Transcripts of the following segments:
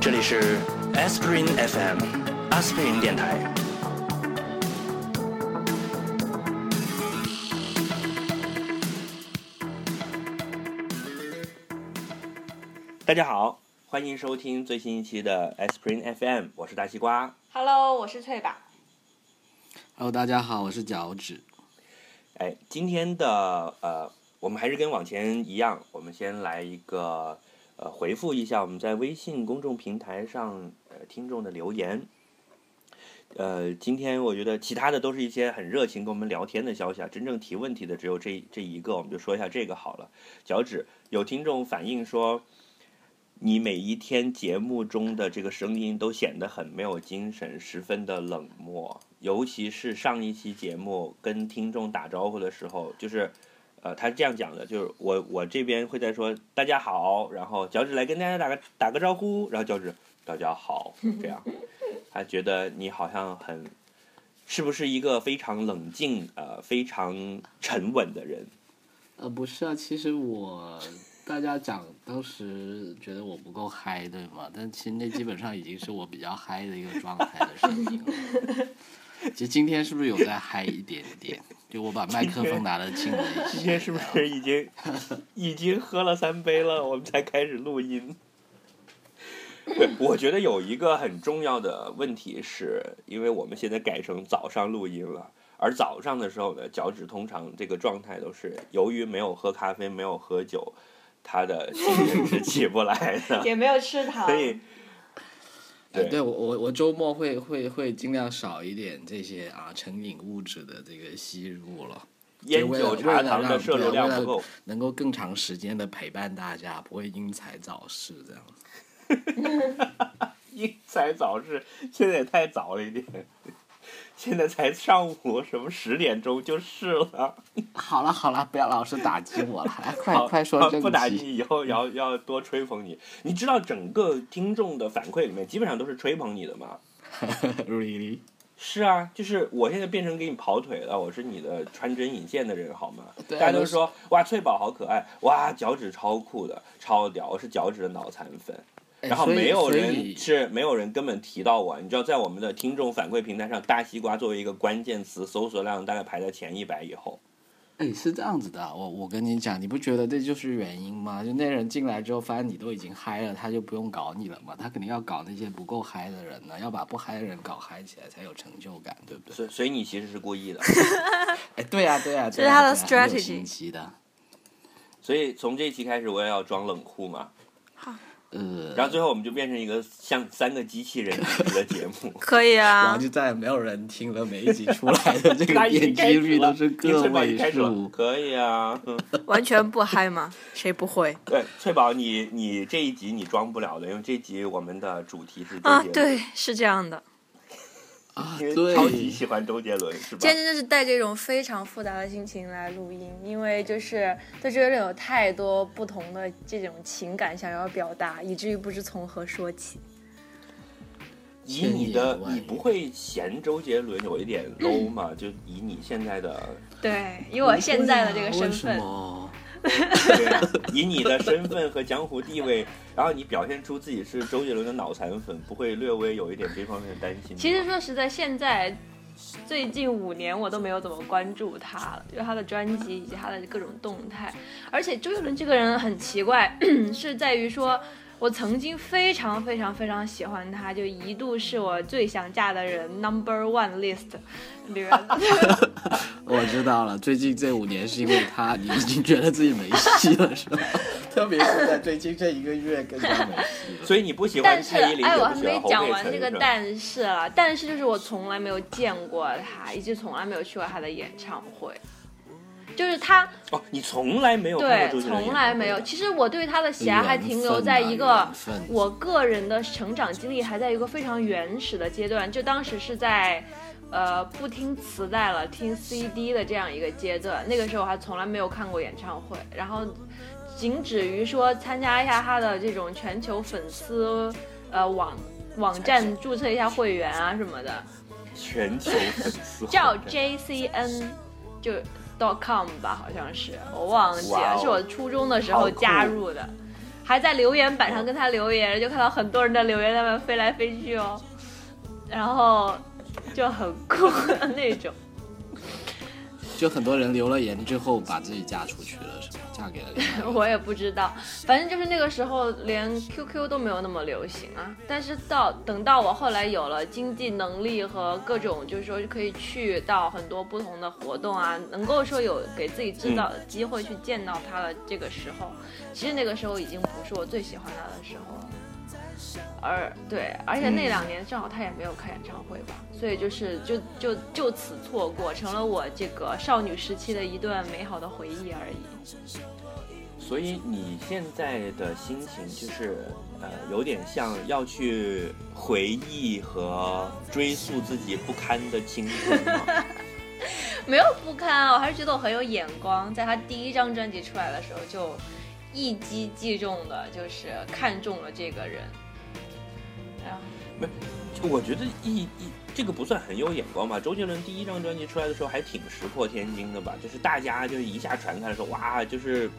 这里是 Aspirin FM 阿司匹林电台。大家好，欢迎收听最新一期的 Aspirin FM，我是大西瓜。Hello，我是翠吧。Hello，大家好，我是脚趾。哎，今天的呃，我们还是跟往前一样，我们先来一个呃回复一下我们在微信公众平台上呃听众的留言。呃，今天我觉得其他的都是一些很热情跟我们聊天的消息啊，真正提问题的只有这这一个，我们就说一下这个好了。脚趾有听众反映说，你每一天节目中的这个声音都显得很没有精神，十分的冷漠，尤其是上一期节目跟听众打招呼的时候，就是。呃，他是这样讲的，就是我我这边会在说大家好，然后脚趾来跟大家打个打个招呼，然后脚趾大家好，这样，他觉得你好像很，是不是一个非常冷静呃非常沉稳的人？呃，不是啊，其实我大家讲当时觉得我不够嗨，对吗？但其实那基本上已经是我比较嗨的一个状态的声音了。其实今天是不是有在嗨一点点？就我把麦克风拿的近了一些。今天是不是已经 已经喝了三杯了，我们才开始录音？对，我觉得有一个很重要的问题是，因为我们现在改成早上录音了，而早上的时候呢，脚趾通常这个状态都是由于没有喝咖啡，没有喝酒，他的精神是起不来的，也没有吃糖。所以。对，对我我我周末会会会尽量少一点这些啊成瘾物质的这个吸入了。烟酒茶糖的摄入量不够，能够更长时间的陪伴大家，不会因材早逝这样。因材早逝，现在也太早了一点。现在才上午什么十点钟就是了。好了好了，不要老是打击我了，来快快说正题。不打击以后要要多吹捧你。你知道整个听众的反馈里面基本上都是吹捧你的吗 Really？是啊，就是我现在变成给你跑腿了，我是你的穿针引线的人好吗？大家都说哇翠宝好可爱，哇脚趾超酷的，超屌，我是脚趾的脑残粉。然后没有人是没有人根本提到我，你知道，在我们的听众反馈平台上，大西瓜作为一个关键词，搜索量大概排在前一百以后。哎，是这样子的，我我跟你讲，你不觉得这就是原因吗？就那人进来之后，发现你都已经嗨了，他就不用搞你了嘛，他肯定要搞那些不够嗨的人呢，要把不嗨的人搞嗨起来才有成就感，对不对？所以所以你其实是故意的，哎，对呀、对呀、这是他的 strategy 的。所以从这一期开始我也要装冷酷嘛，呃，然后最后我们就变成一个像三个机器人的节目。可以啊然后，就再也没有人听了，每一集出来的这个点击率，都是个位数。可以啊。嗯 完全不嗨吗？谁不会对，翠宝，你你这一集你装不了的，因为这集我们的主题是周啊？对，是这样的。啊，因为超级，喜欢周杰伦，是吧今？天真的是带着一种非常复杂的心情来录音，因为就是对周杰伦有太多不同的这种情感想要表达，以至于不知从何说起。以你的你不会嫌周杰伦有一点 low 吗？就以你现在的，对，以我现在的这个身份，么？以你的身份和江湖地位，然后你表现出自己是周杰伦的脑残粉，不会略微有一点这方面的担心？其实说实在，现在最近五年我都没有怎么关注他了，就是他的专辑以及他的各种动态。而且周杰伦这个人很奇怪，是在于说。我曾经非常非常非常喜欢他，就一度是我最想嫁的人 number one list 里面。我知道了，最近这五年是因为他，你已经觉得自己没戏了，是吧？特别是在最近这一个月更加没戏了。所以你不喜欢但是，蔡依林，哎，我还没讲完这个但是了。但是就是我从来没有见过他，以及从来没有去过他的演唱会。就是他，哦，你从来没有对，从来没有。其实我对他的喜爱还停留在一个我个人的成长经历还在一个非常原始的阶段，就当时是在。呃，不听磁带了，听 CD 的这样一个阶段，那个时候还从来没有看过演唱会，然后仅止于说参加一下他的这种全球粉丝呃网网站注册一下会员啊什么的，全球粉丝 叫 JCN 就 com 吧，好像是我忘记了，是我初中的时候加入的，还在留言板上跟他留言，就看到很多人的留言在那飞来飞去哦，然后就很酷的那种。就很多人留了言之后把自己嫁出去了，是吧？嫁给了我也不知道，反正就是那个时候连 QQ 都没有那么流行啊。但是到等到我后来有了经济能力和各种，就是说可以去到很多不同的活动啊，能够说有给自己制造机会去见到他的这个时候，其实那个时候已经不是我最喜欢他的时候了。而对，而且那两年正好他也没有开演唱会吧，所以就是就就就此错过，成了我这个少女时期的一段美好的回忆而已。所以你现在的心情就是，呃，有点像要去回忆和追溯自己不堪的青春吗？没有不堪啊，我还是觉得我很有眼光。在他第一张专辑出来的时候，就一击即中的，就是看中了这个人。然后，就我觉得一一这个不算很有眼光吧。周杰伦第一张专辑出来的时候还挺石破天惊的吧，就是大家就是一下传开的时候，哇，就是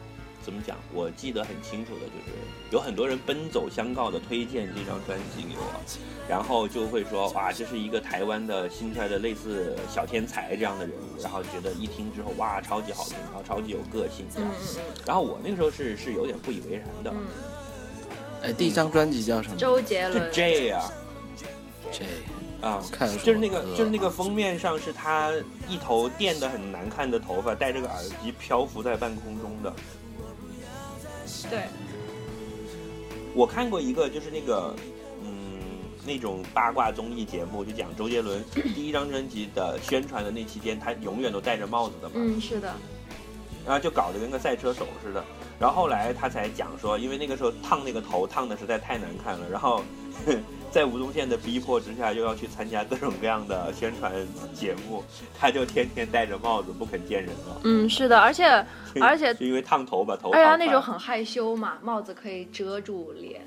怎么讲？我记得很清楚的，就是有很多人奔走相告的推荐这张专辑给我，然后就会说，哇，这是一个台湾的新出来的类似小天才这样的人物，然后觉得一听之后，哇，超级好听，然后超级有个性这嗯样。嗯然后我那个时候是是有点不以为然的，嗯哎，第一张专辑叫什么嗯，？周杰就伦，这样这啊。看就是那个，就是那个封面上是他一头垫的很难看的头发，戴着个耳机漂浮在半空中的。对，我看过一个，就是那个，嗯，那种八卦综艺节目，就讲周杰伦第一张专辑的宣传的那期间，他永远都戴着帽子的嘛，嗯，是的，然后就搞得跟个赛车手似的。然后后来他才讲说，因为那个时候烫那个头烫的实在太难看了，然后 在吴宗宪的逼迫之下，又要去参加各种各样的宣传节目，他就天天戴着帽子不肯见人了。嗯，是的，而且 而且，就因为烫头把头烫哎呀，翻那种很害羞嘛，帽子可以遮住脸。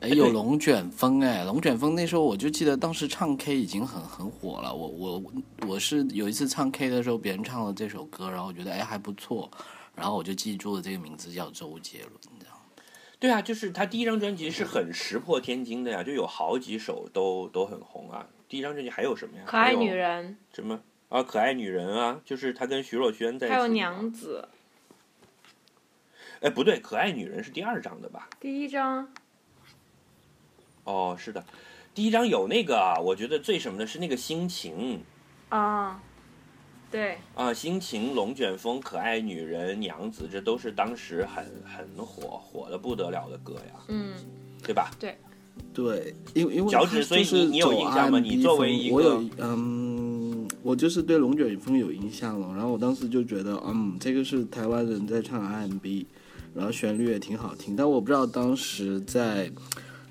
哎，有龙卷风哎，龙卷风那时候我就记得当时唱 K 已经很很火了。我我我是有一次唱 K 的时候，别人唱了这首歌，然后我觉得哎还不错，然后我就记住了这个名字叫周杰伦，你知道吗。对啊，就是他第一张专辑是很石破天惊的呀，就有好几首都都很红啊。第一张专辑还有什么呀？可爱女人，什么啊？可爱女人啊，就是他跟徐若瑄在一起。还有娘。子，哎，不对，可爱女人是第二张的吧？第一张，哦，是的，第一张有那个啊，我觉得最什么的是那个心情啊，对，啊，心情、龙卷风、可爱女人、娘子，这都是当时很很火火的不得了的歌呀，嗯，对吧？对，对因为因为脚趾他就是所以你你有印象吗你作为一个我有嗯，我就是对龙卷风有印象了。然后我当时就觉得，嗯，这个是台湾人在唱 R&B，然后旋律也挺好听。但我不知道当时在，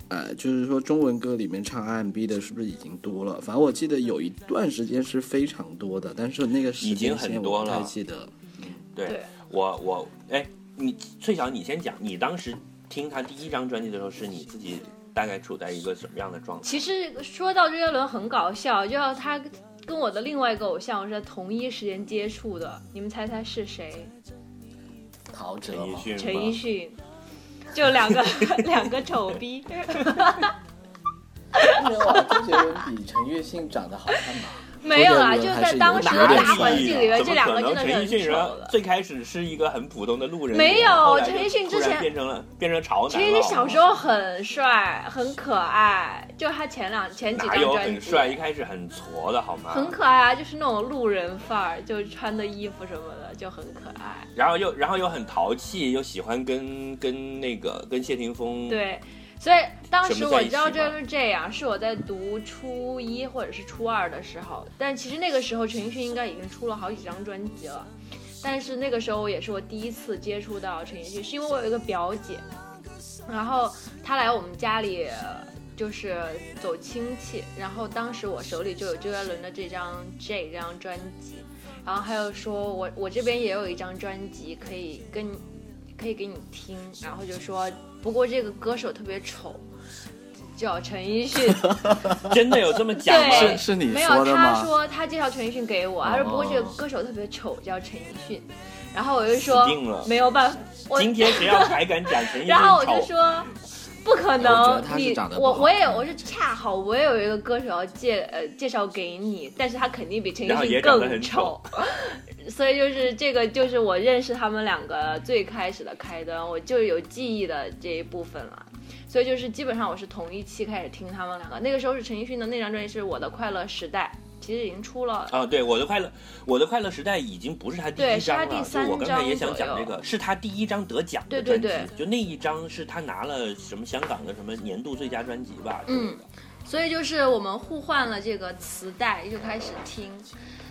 呃，就是说中文歌里面唱 R&B 的是不是已经多了？反正我记得有一段时间是非常多的，但是那个时已经间很多了记得。对对我我哎，你翠晓，你先讲，你当时听他第一张专辑的时候，是你自己大概处在一个什么样的状态？其实说到周杰伦很搞笑，就要他跟我的另外一个偶像是在同一时间接触的，你们猜猜是谁？陶喆，陈奕迅，陈奕迅，就两个 两个丑逼。哇，周杰伦比陈奕迅长得好看吗？没有啊，周杰伦就在当时还是有点大环境里面，这两个真的是很丑迅人。最开始是一个很普通的路人，没有陈奕迅之前变成了变成潮男陈奕了迅小时候很帅，很可爱，就他前两前几张专辑很帅？一开始很矬的好吗？很可爱啊，就是那种路人范儿，就穿的衣服什么的就很可爱。然后又然后又很淘气，又喜欢跟跟那个跟谢霆锋，对，所以当时我知道什么在一起吗这是这样，是我在读初一或者是初二的时候，但其实那个时候陈奕迅应该已经出了好几张专辑了，但是那个时候也是我第一次接触到陈奕迅，是因为我有一个表姐，然后她来我们家里。就是走亲戚，然后当时我手里就有周杰伦的这张《J》这张专辑，然后还有说我我这边也有一张专辑可以跟可以给你听，然后就说不过这个歌手特别丑，叫陈奕迅。真的有这么讲吗？是是你没有，他说的吗？说他介绍陈奕迅给我，他说哦不过这个歌手特别丑，叫陈奕迅。然后我就说定了没有办法，我今天谁要还敢讲陈奕迅 然后我就？说。不可能你我我也我是恰好我也有一个歌手要介呃介绍给你，但是他肯定比陈奕迅更丑，所以就是这个就是我认识他们两个最开始的开端，我就有记忆的这一部分了。所以就是基本上我是同一期开始听他们两个，那个时候是陈奕迅的那张专辑是我的快乐时代，其实已经出了啊，对，我的快乐，我的快乐时代已经不是他第一张了。他第三就我刚才也想讲这个，是他第一张得奖的对对专辑，对就那一张是他拿了什么香港的什么年度最佳专辑吧嗯的。所以就是我们互换了这个磁带，就开始听。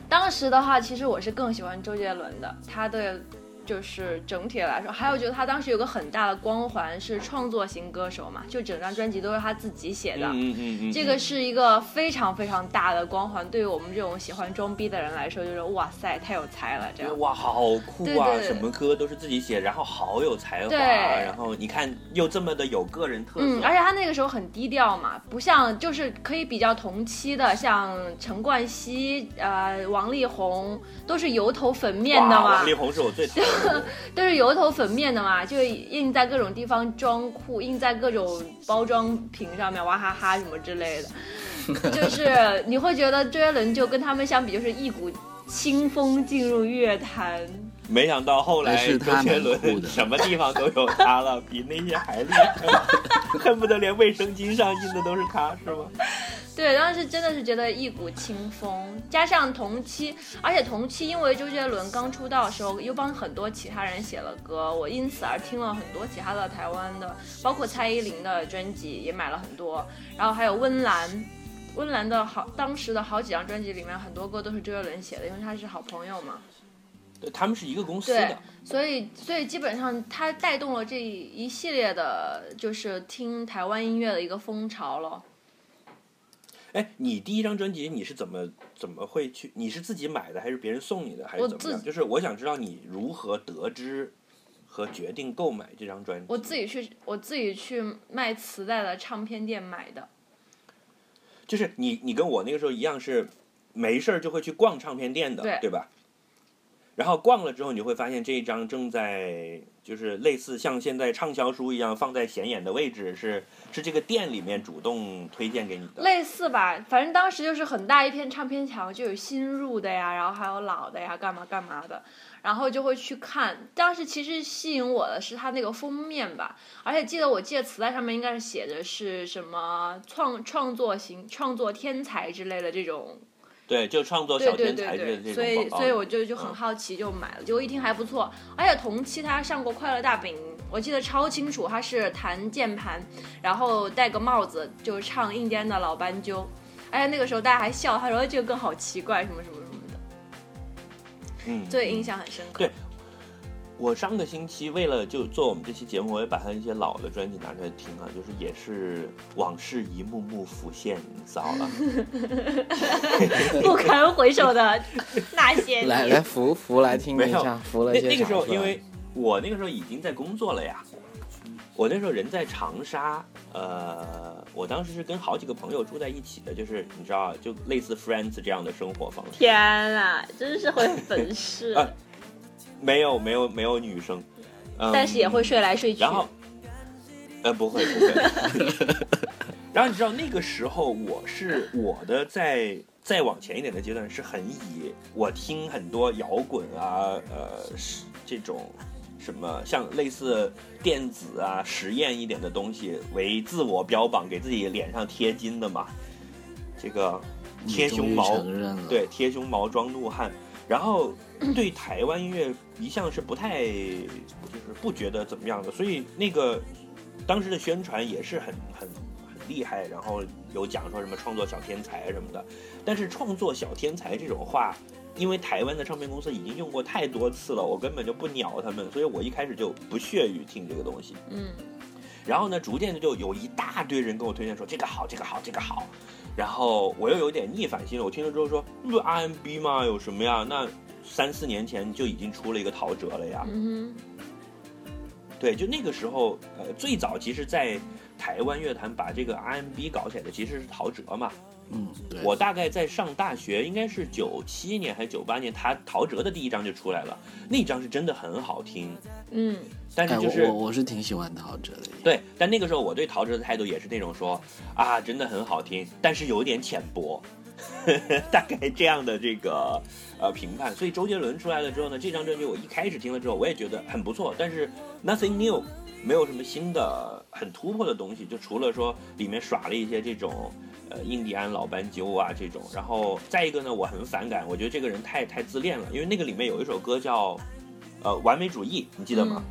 当时的话，其实我是更喜欢周杰伦的，他的就是整体来说，还有就是他当时有个很大的光环是创作型歌手嘛，就整张专辑都是他自己写的。嗯嗯嗯嗯，这个是一个非常非常大的光环，对于我们这种喜欢装逼的人来说，就是哇塞，太有才了，这样。哇，好酷啊！对对什么歌都是自己写，然后好有才华，对然后你看又这么的有个人特色，嗯，而且他那个时候很低调嘛，不像就是可以比较同期的，像陈冠希、呃王力宏都是油头粉面的嘛王，力宏是我最讨厌 都是油头粉面的嘛，就印在各种地方装酷，印在各种包装瓶上面，哇哈哈什么之类的，就是你会觉得周杰伦就跟他们相比，就是一股清风进入乐坛。没想到后来周杰伦什么地方都有他了，比那些还厉害，恨不得连卫生巾上印的都是他，是吗？对，当时真的是觉得一股清风，加上同期，而且同期因为周杰伦刚出道的时候，又帮很多其他人写了歌，我因此而听了很多其他的台湾的，包括蔡依林的专辑也买了很多，然后还有温岚，温岚的好当时的好几张专辑里面很多歌都是周杰伦写的，因为他是好朋友嘛。对，他们是一个公司的。，所以所以基本上他带动了这一系列的，就是听台湾音乐的一个风潮了。哎，你第一张专辑你是怎么怎么会去？你是自己买的，还是别人送你的，还是怎么样？就是我想知道你如何得知和决定购买这张专辑。我自己去，我自己去卖磁带的唱片店买的。就是你你跟我那个时候一样是没事儿就会去逛唱片店的，对吧？然后逛了之后，你会发现这一张正在就是类似像现在畅销书一样放在显眼的位置，是是这个店里面主动推荐给你的。类似吧，反正当时就是很大一片唱片墙，就有新入的呀，然后还有老的呀，干嘛干嘛的，然后就会去看。当时其实吸引我的是它那个封面吧，而且记得我记得磁带上面应该是写的是什么创创作型、创作天才之类的这种对，就创作对对小天才的这所以种广告。所以我就就很嗯好奇，就买了。结果一听还不错，而且同期他上过《快乐大本营》，我记得超清楚，他是弹键盘，然后戴个帽子，就唱印第安的老斑鸠。而且那个时候大家还笑，他说这个歌好奇怪，什么什么什么的，嗯，所以印象很深刻。对我上个星期为了就做我们这期节目，我也把他一些老的专辑拿出来听啊，就是也是往事一幕幕浮现，糟了。不堪回首的那些。来来福福来听没有一下，扶了一些那那个时候，因为我那个时候已经在工作了呀，我那时候人在长沙，呃，我当时是跟好几个朋友住在一起的，就是你知道，就类似 Friends 这样的生活方式。天啊，真是会粉饰，啊没有没有没有女生，嗯、但是也会睡来睡去。然后，呃，不会不会。然后你知道那个时候，我是我的在再往前一点的阶段，是很以我听很多摇滚啊，呃，是这种什么像类似电子啊、实验一点的东西为自我标榜，给自己脸上贴金的嘛。这个贴胸毛，对，贴胸毛装怒汉，然后对台湾音乐一向是不太，就是不觉得怎么样的，所以那个当时的宣传也是很很很厉害，然后有讲说什么创作小天才什么的，但是创作小天才这种话。因为台湾的唱片公司已经用过太多次了，我根本就不鸟他们，所以我一开始就不屑于听这个东西。嗯，然后呢，逐渐的就有一大堆人跟我推荐说这个好，这个好，这个好。然后我又有点逆反心理，我听了之后说，不 RMB 吗？有什么呀？那三四年前就已经出了一个陶喆了呀。嗯对，就那个时候，呃，最早其实，在台湾乐坛把这个 R&B 搞起来的其实是陶喆嘛。嗯，对。我大概在上大学，应该是九七年还是九八年，他陶喆的第一张就出来了，那张是真的很好听。嗯，但是就是我我是挺喜欢陶喆的。对，但那个时候我对陶喆的态度也是那种说啊，真的很好听，但是有点浅薄，大概这样的这个呃评判。所以周杰伦出来了之后呢，这张专辑我一开始听了之后，我也觉得很不错，但是 nothing new，没有什么新的很突破的东西，就除了说里面耍了一些这种。呃，印第安老斑鸠啊，这种，然后再一个呢，我很反感，我觉得这个人太太自恋了，因为那个里面有一首歌叫，呃，完美主义，你记得吗？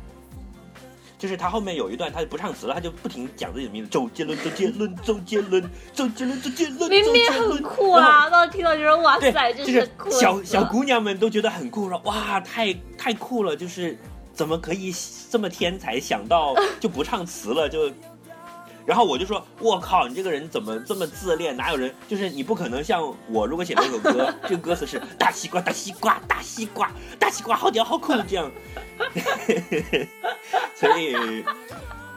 就是他后面有一段，他就不唱词了，他就不停讲自己的名字，周杰伦，周杰伦，周杰伦，周杰伦，周杰伦，明明很酷啊，当时听到就是哇塞，就是小小姑娘们都觉得很酷，说哇，太太酷了，就是怎么可以这么天才，想到就不唱词了，就。然后我就说，我靠，你这个人怎么这么自恋？哪有人就是你不可能像我，如果写了一首歌，这个歌词是大西瓜，大西瓜，大西瓜，大西瓜，好屌，好酷，这样。所以，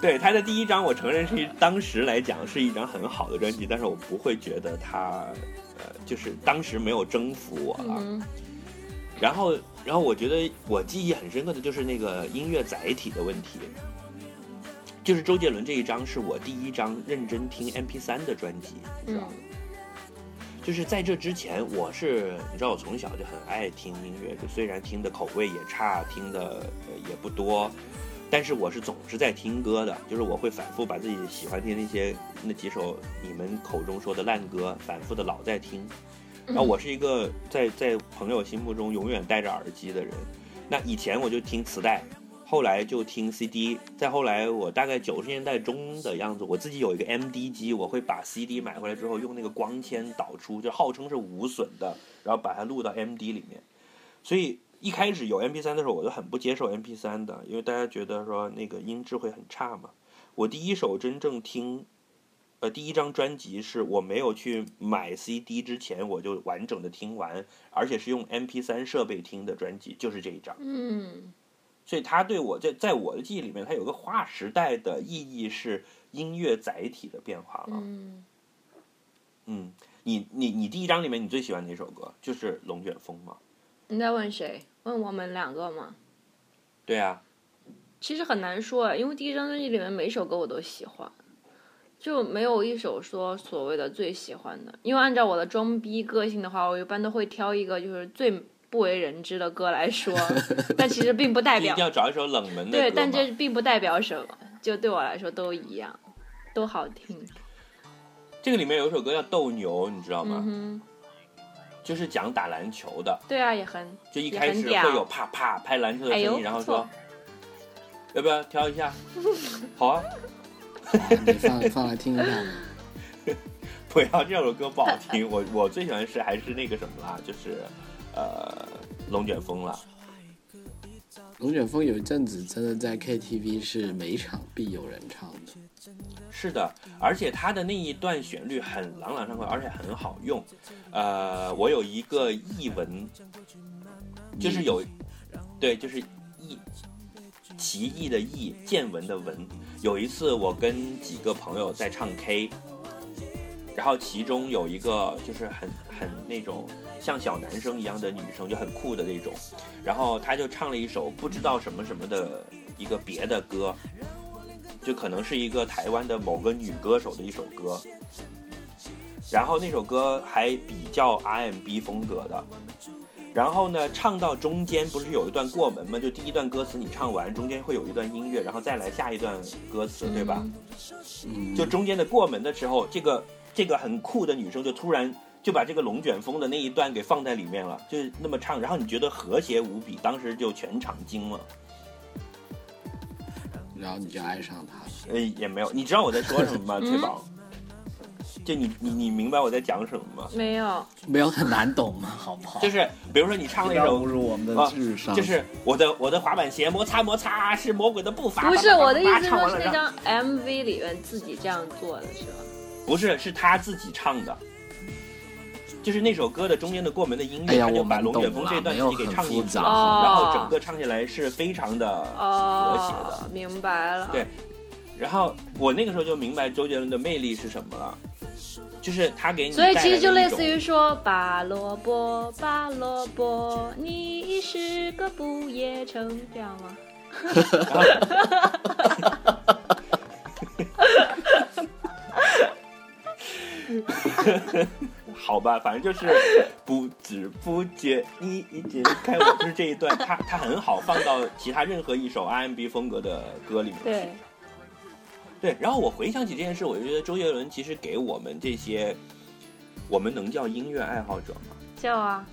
对他的第一张，我承认是当时来讲是一张很好的专辑，但是我不会觉得他，呃，就是当时没有征服我了。然后，然后我觉得我记忆很深刻的就是那个音乐载体的问题。就是周杰伦这一张是我第一张认真听 M P 三的专辑，你知道吗？就是在这之前，我是你知道，我从小就很爱听音乐，就虽然听的口味也差，听的也不多，但是我是总是在听歌的。就是我会反复把自己喜欢听那些那几首你们口中说的烂歌，反复的老在听。然后我是一个在在朋友心目中永远戴着耳机的人。那以前我就听磁带。后来就听 CD，再后来我大概九十年代中的样子，我自己有一个 MD 机，我会把 CD 买回来之后用那个光纤导出，就号称是无损的，然后把它录到 MD 里面。所以一开始有 MP3 的时候，我就很不接受 MP3 的，因为大家觉得说那个音质会很差嘛。我第一首真正听，呃，第一张专辑是我没有去买 CD 之前，我就完整的听完，而且是用 MP3 设备听的专辑，就是这一张。嗯。所以它对我在在我的记忆里面，它有个划时代的意义，是音乐载体的变化了。嗯，嗯，你你你第一章里面你最喜欢哪首歌？就是《龙卷风》吗？你在问谁？问我们两个吗？对啊。其实很难说，因为第一张专辑里面每首歌我都喜欢，就没有一首说所谓的最喜欢的。因为按照我的装逼个性的话，我一般都会挑一个就是最。不为人知的歌来说，但其实并不代表一定要找一首冷门的对，但这并不代表什么，就对我来说都一样，都好听。这个里面有一首歌叫《斗牛》，你知道吗？嗯就是讲打篮球的。对啊，也很就一开始会有啪啪拍篮球的声音，然后说 要不要挑一下？好啊，你放放来听一下。不要，这首歌不好听。我我最喜欢是还是那个什么啦，就是。呃，龙卷风了。龙卷风有一阵子真的在 KTV 是每场必有人唱的。是的，而且它的那一段旋律很朗朗上口，而且很好用。呃，我有一个译文，就是有，对，就是译奇异的异，见闻的闻。有一次我跟几个朋友在唱 K，然后其中有一个就是很很那种。像小男生一样的女生就很酷的那种，然后他就唱了一首不知道什么什么的一个别的歌，就可能是一个台湾的某个女歌手的一首歌，然后那首歌还比较 R&B 风格的，然后呢唱到中间不是有一段过门吗？就第一段歌词你唱完，中间会有一段音乐，然后再来下一段歌词，对吧？就中间的过门的时候，这个这个很酷的女生就突然。就把这个龙卷风的那一段给放在里面了，就是那么唱，然后你觉得和谐无比，当时就全场惊了，然后你就爱上他了。呃，也没有，你知道我在说什么吗？翠宝，就你你你明白我在讲什么吗？没有，没有很难懂吗？好不好？就是比如说你唱那首，侮辱我们的智商，就是我的我的滑板鞋摩擦摩擦是魔鬼的步伐。不是我的意思，是那张 MV 里面自己这样做的是吧？不是，是他自己唱的。就是那首歌的中间的过门的音乐，他就把龙卷风这段自己给唱进去了，然后整个唱起来是非常的和谐的。哦，明白了。对然后我那个时候就明白周杰伦的魅力是什么了，就是他给你所以其实就类似于说，拔萝卜，拔萝卜，你是个不夜城，这样吗？好吧，反正就是不知不觉你已经开我，就是这一段，它它很好放到其他任何一首 R&B 风格的歌里面去。对，对，然后我回想起这件事，我就觉得周杰伦其实给我们这些，我们能叫音乐爱好者吗？叫啊，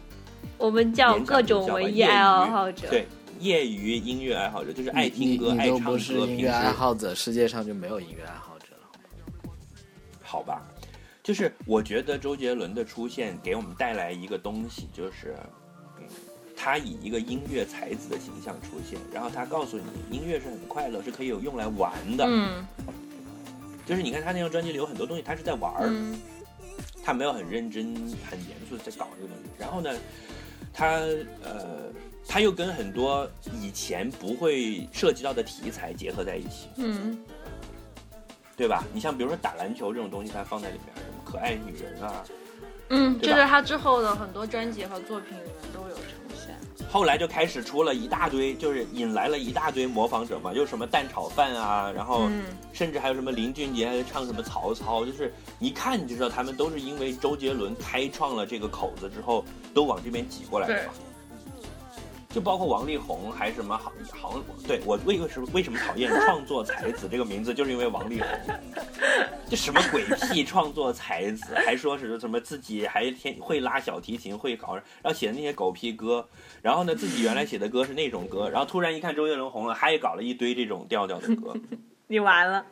我们叫各种文艺爱好者。对，业余音乐爱好者就是爱听歌、爱唱歌，不是音平时乐爱好者，世界上就没有音乐爱好者了。好吧，就是我觉得周杰伦的出现给我们带来一个东西，就是，嗯，他以一个音乐才子的形象出现，然后他告诉你，音乐是很快乐，是可以有用来玩的。嗯就是你看他那张专辑里有很多东西，他是在玩儿，嗯他没有很认真、很严肃的在搞这个东西。然后呢，他呃，他又跟很多以前不会涉及到的题材结合在一起。嗯对吧？你像比如说打篮球这种东西，他放在里面，可爱女人啊，嗯，这是他之后的很多专辑和作品里面都有呈现。后来就开始出了一大堆，就是引来了一大堆模仿者嘛，就什么蛋炒饭啊，然后嗯甚至还有什么林俊杰还唱什么曹操，就是一看你就知道他们都是因为周杰伦开创了这个口子之后，都往这边挤过来的。就包括王力宏，还是什么好好，对我为什么为什么讨厌“创作才子”这个名字，就是因为王力宏，这什么鬼屁创作才子，还说是什么自己还天会拉小提琴，会搞，然后写的那些狗屁歌，然后呢自己原来写的歌是那种歌，然后突然一看周杰伦红了，他也搞了一堆这种调调的歌，你完了。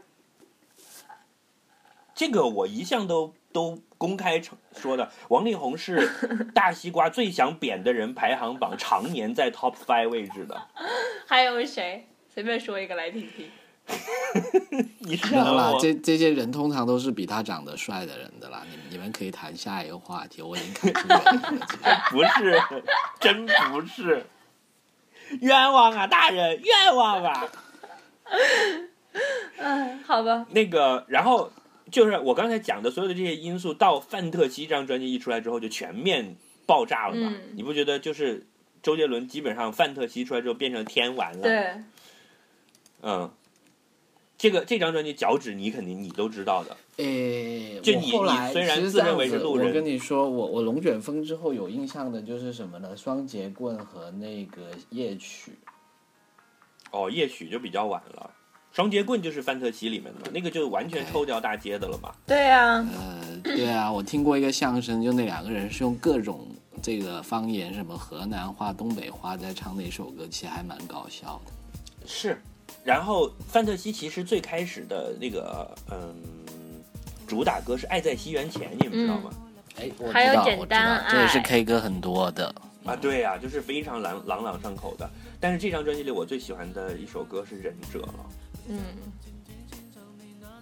这个我一向都都公开承说的，王力宏是 大西瓜最想扁的人排行榜常年在 top five 位置的。还有谁？随便说一个来听听。你是没有啦，这这些人通常都是比他长得帅的人的啦。你你们可以谈下一个话题，我已经看出原因了。不是，真不是，冤枉啊，大人，冤枉啊！嗯，好吧。那个，然后就是我刚才讲的所有的这些因素，到《范特西》这张专辑一出来之后，就全面爆炸了嘛？嗯你不觉得就是周杰伦基本上《范特西》出来之后变成天王了？，对，嗯，这个这张专辑脚趾你肯定你都知道的，诶，就你后来你虽然自认为是路人我跟你说，我我龙卷风之后有印象的就是什么呢？双截棍和那个夜曲。哦，夜曲就比较晚了。双节棍就是范特西里面的嘛，那个就完全抽掉大街的了嘛。对啊，呃，对啊，我听过一个相声，就那两个人是用各种这个方言，什么河南话、东北话在唱那首歌，其实还蛮搞笑的。是，然后范特西其实最开始的那个嗯主打歌是《爱在西元前》，你们知道吗？哎，我还有知道，我知简单道，这也是 K 歌很多的。啊，对呀、就是非常朗朗朗上口的。但是这张专辑里我最喜欢的一首歌是《忍者》了，嗯，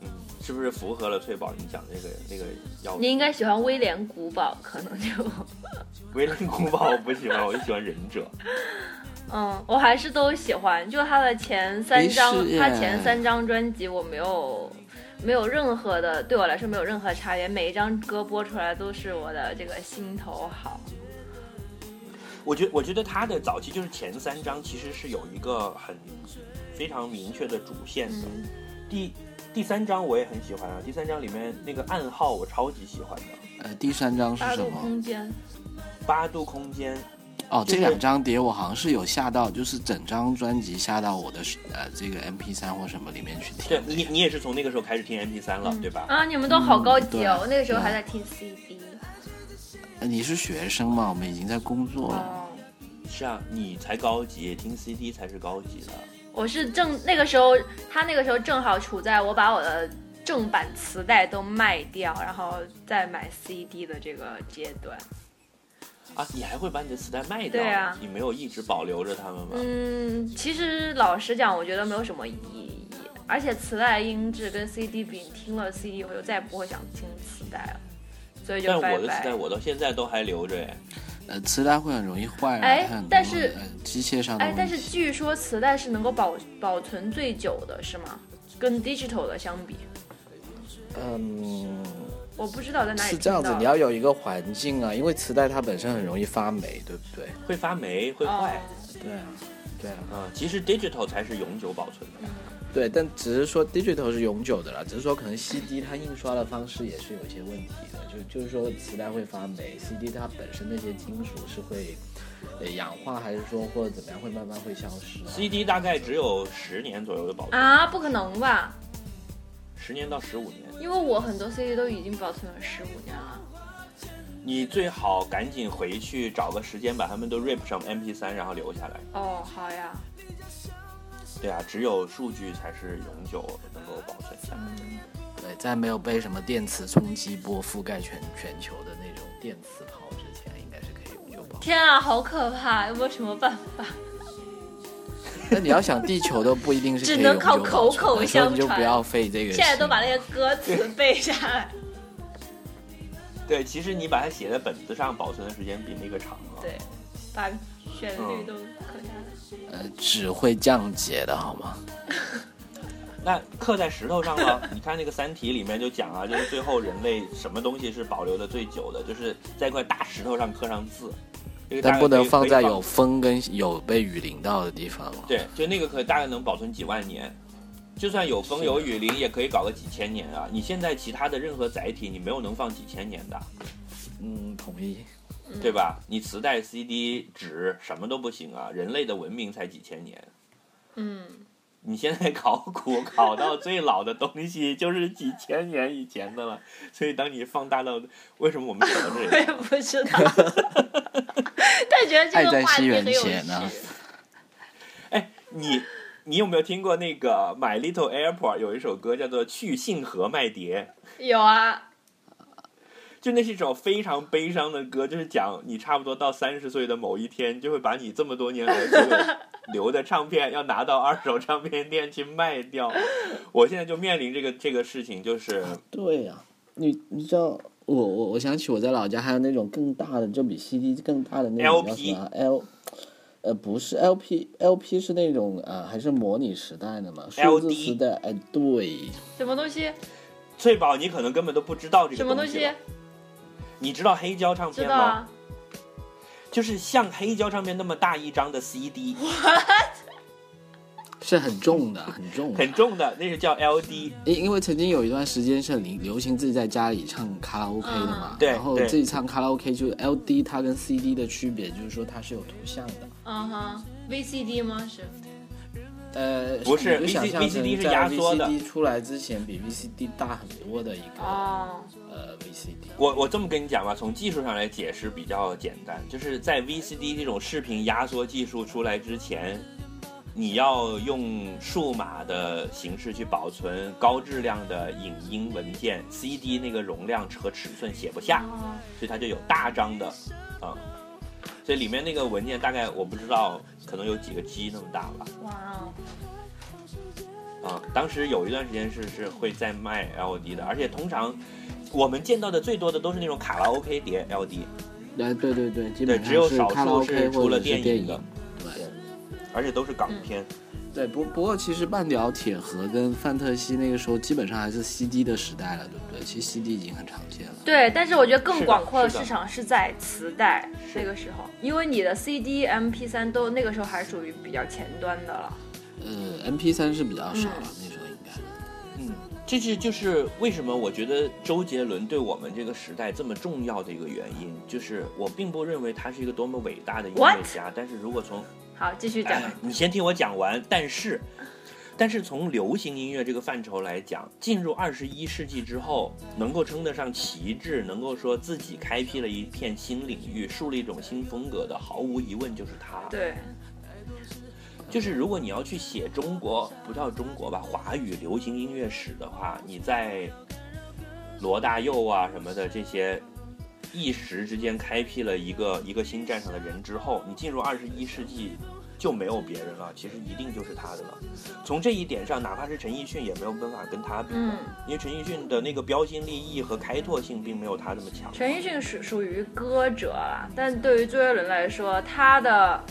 嗯，是不是符合了翠宝你讲的那个那个要素？你应该喜欢威廉古堡，可能就，威廉古堡我不喜欢，我就喜欢忍者。嗯，我还是都喜欢。就他的前三张他前三张专辑我没有没有任何的，对我来说没有任何差别，每一张歌播出来都是我的这个心头好。我觉我觉得他的早期就是前三张其实是有一个很非常明确的主线的。嗯，第第三章我也很喜欢啊，第三章里面那个暗号我超级喜欢的，呃，第三章是八度什么？空间，八度空间。哦，就是这两张碟我好像是有下到，就是整张专辑下到我的呃这个 MP 三或什么里面去听。对你，你也是从那个时候开始听 MP 三了，对吧？啊，你们都好高级哦！嗯我那个时候还在听 CD。呃你是学生嘛？我们已经在工作了。哦，是啊，你才高级，听 CD 才是高级的。我是正那个时候，他那个时候正好处在我把我的正版磁带都卖掉，然后再买 CD 的这个阶段。啊，你还会把你的磁带卖掉？对啊你没有一直保留着它们吗？嗯，其实老实讲，我觉得没有什么意义。而且磁带音质跟 CD 比，你听了 CD 以后就再也不会想听磁带了。所以就但拜我的磁带。我到现在都还留着哎。呃，磁带会很容易坏啊，哎很多但是呃机械上的哎。但是据说磁带是能够保保存最久的，是吗？跟 digital 的相比，嗯，我不知道在哪里是这样子你要有一个环境啊，因为磁带它本身很容易发霉，对不对？会发霉，会哦坏。对啊，对啊，啊，其实 digital 才是永久保存的。对，但只是说 digital 是永久的了，只是说可能 CD 它印刷的方式也是有一些问题的，就就是说磁带会发霉，CD 它本身那些金属是会呃氧化，还是说或者怎么样会慢慢会消失、啊？CD 大概只有十年左右的保存，啊，不可能吧？十年到十五年。因为我很多 CD 都已经保存了十五年了。你最好赶紧回去找个时间把它们都 rip 上 MP3，然后留下来。哦，好呀，对啊，只有数据才是永久能够保存下来的。对，在没有被什么电磁冲击波覆盖全全球的那种电磁炮之前，应该是可以永久保存。天啊，好可怕！有没有什么办法？那你要想，地球都不一定是只能靠口口相传你就不要费这个。现在都把那些歌词 背下来。对，其实你把它写在本子上，保存的时间比那个长啊。对，把旋律都。呃只会降解的好吗？那刻在石头上了。你看那个《三体》里面就讲啊，就是最后人类什么东西是保留的最久的，就是在一块大石头上刻上字。但不能放在有风跟有被雨淋到的地方。对，就那个可大概能保存几万年，就算有风有雨淋，也可以搞个几千年啊！你现在其他的任何载体，你没有能放几千年的，嗯，同意。对吧？你磁带、CD、纸什么都不行啊！人类的文明才几千年，嗯，你现在考古考到最老的东西就是几千年以前的了，所以当你放大到为什么我们讲到这里我也，不知道，但觉得这爱在个话西元题很有前呢趣。哎，你你有没有听过那个 My Little Airport 有一首歌叫做《去信河卖碟》？有啊，就那是一首非常悲伤的歌，就是讲你差不多到三十岁的某一天，就会把你这么多年来所有留的唱片要拿到二手唱片店去卖掉。我现在就面临这个这个事情，就是对呀、你你知道，我我我想起我在老家还有那种更大的，就比 CD 更大的那种叫 LP 什么 L，呃不是 LP，LP 是那种呃还是模拟时代的嘛，数字 LD 时代，哎对，什么东西？翠宝，你可能根本都不知道这什么东西个东西了。？你知道黑胶唱片吗？啊。就是像黑胶唱片那么大一张的 CD，是很重的，很重的。很重的，那是叫 LD。因因为曾经有一段时间是很流流行自己在家里唱卡拉 OK 的嘛，嗯对然后自己唱卡拉 OK 就是 LD 它跟 CD 的区别就是说它是有图像的，嗯哼，VCD 吗？是。呃，不是 VCD 是压缩的 VCD 出来之前比 VCD 大很多的一个、哦。呃 VCD。我我这么跟你讲吧，从技术上来解释比较简单，就是在 VCD 这种视频压缩技术出来之前，你要用数码的形式去保存高质量的影音文件，CD 那个容量和尺寸写不下，哦所以它就有大张的啊，所以里面那个文件大概我不知道，可能有几个 G 那么大吧。哇哦。啊，当时有一段时间是是会在卖 LD 的，而且通常我们见到的最多的都是那种卡拉 OK 碟 LD，哎，对对对，基对，本只有少上是卡拉数 OK 是除了或者是电影的，对而且都是港片。对，不不过其实半条铁盒跟范特西那个时候基本上还是 CD 的时代了，对不对？其实 CD 已经很常见了。对，但是我觉得更广阔的市场是在磁带那个时候，因为你的 CD、MP 3都那个时候还属于比较前端的了。呃，MP 3是比较少了，那时候应该。嗯，这是就是为什么我觉得周杰伦对我们这个时代这么重要的一个原因，就是我并不认为他是一个多么伟大的音乐？家，但是如果从好，继续讲。哎，你先听我讲完。但是，但是从流行音乐这个范畴来讲，进入二十一世纪之后，能够称得上旗帜，能够说自己开辟了一片新领域，树立一种新风格的，毫无疑问就是他。对，就是如果你要去写中国，不叫中国吧，华语流行音乐史的话，你在罗大佑啊什么的这些。一时之间开辟了一个一个新战场的人之后，你进入二十一世纪，就没有别人了，其实一定就是他的了。从这一点上，哪怕是陈奕迅也没有办法跟他比，嗯，因为陈奕迅的那个标新立异和开拓性并没有他那么强。陈奕迅是属于歌者啦，但对于周杰伦来说，他的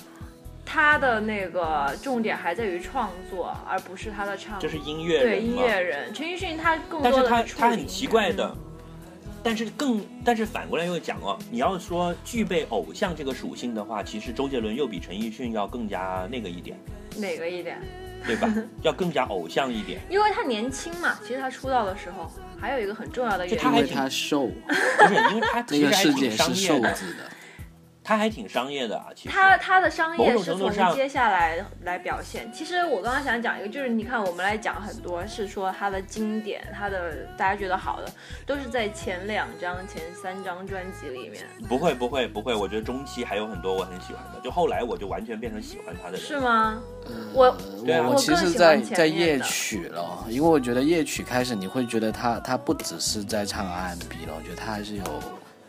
他的那个重点还在于创作，而不是他的唱。这是音乐人对？音乐人，陈奕迅他更但是他多的处理他很奇怪的嗯，但是更但是反过来又讲哦，你要说具备偶像这个属性的话，其实周杰伦又比陈奕迅要更加那个一点，哪个一点？对吧？要更加偶像一点。因为他年轻嘛，其实他出道的时候还有一个很重要的原因，就他还挺因为他瘦，不是，因为他那个其实还世界挺商是瘦子的。他还挺商业的啊。其实他他的商业是从接下来来表现。其实我刚刚想讲一个，就是你看我们来讲很多是说他的经典，他的大家觉得好的，都是在前两张、前三张专辑里面，不会不会不会，我觉得中期还有很多我很喜欢的，就后来我就完全变成喜欢他的人。是吗？呃我对啊我其实在，在夜曲了，因为我觉得夜曲开始你会觉得他他不只是在唱 R&B 了，我觉得他还是有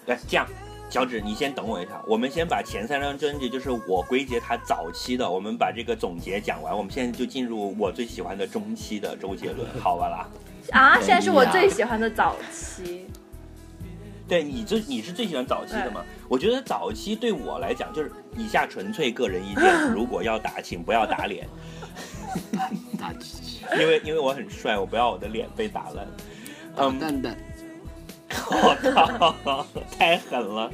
对，这样，小指你先等我一下，我们先把前三张专辑，就是我归结他早期的，我们把这个总结讲完，我们现在就进入我最喜欢的中期的周杰伦，好吧啦？啊，现在是我最喜欢的早期。对你最你是最喜欢早期的吗？我觉得早期对我来讲，就是以下纯粹个人意见，如果要打，请不要打脸，大机器。因为因为我很帅，我不要我的脸被打烂。嗯，蛋蛋，我靠，太狠了！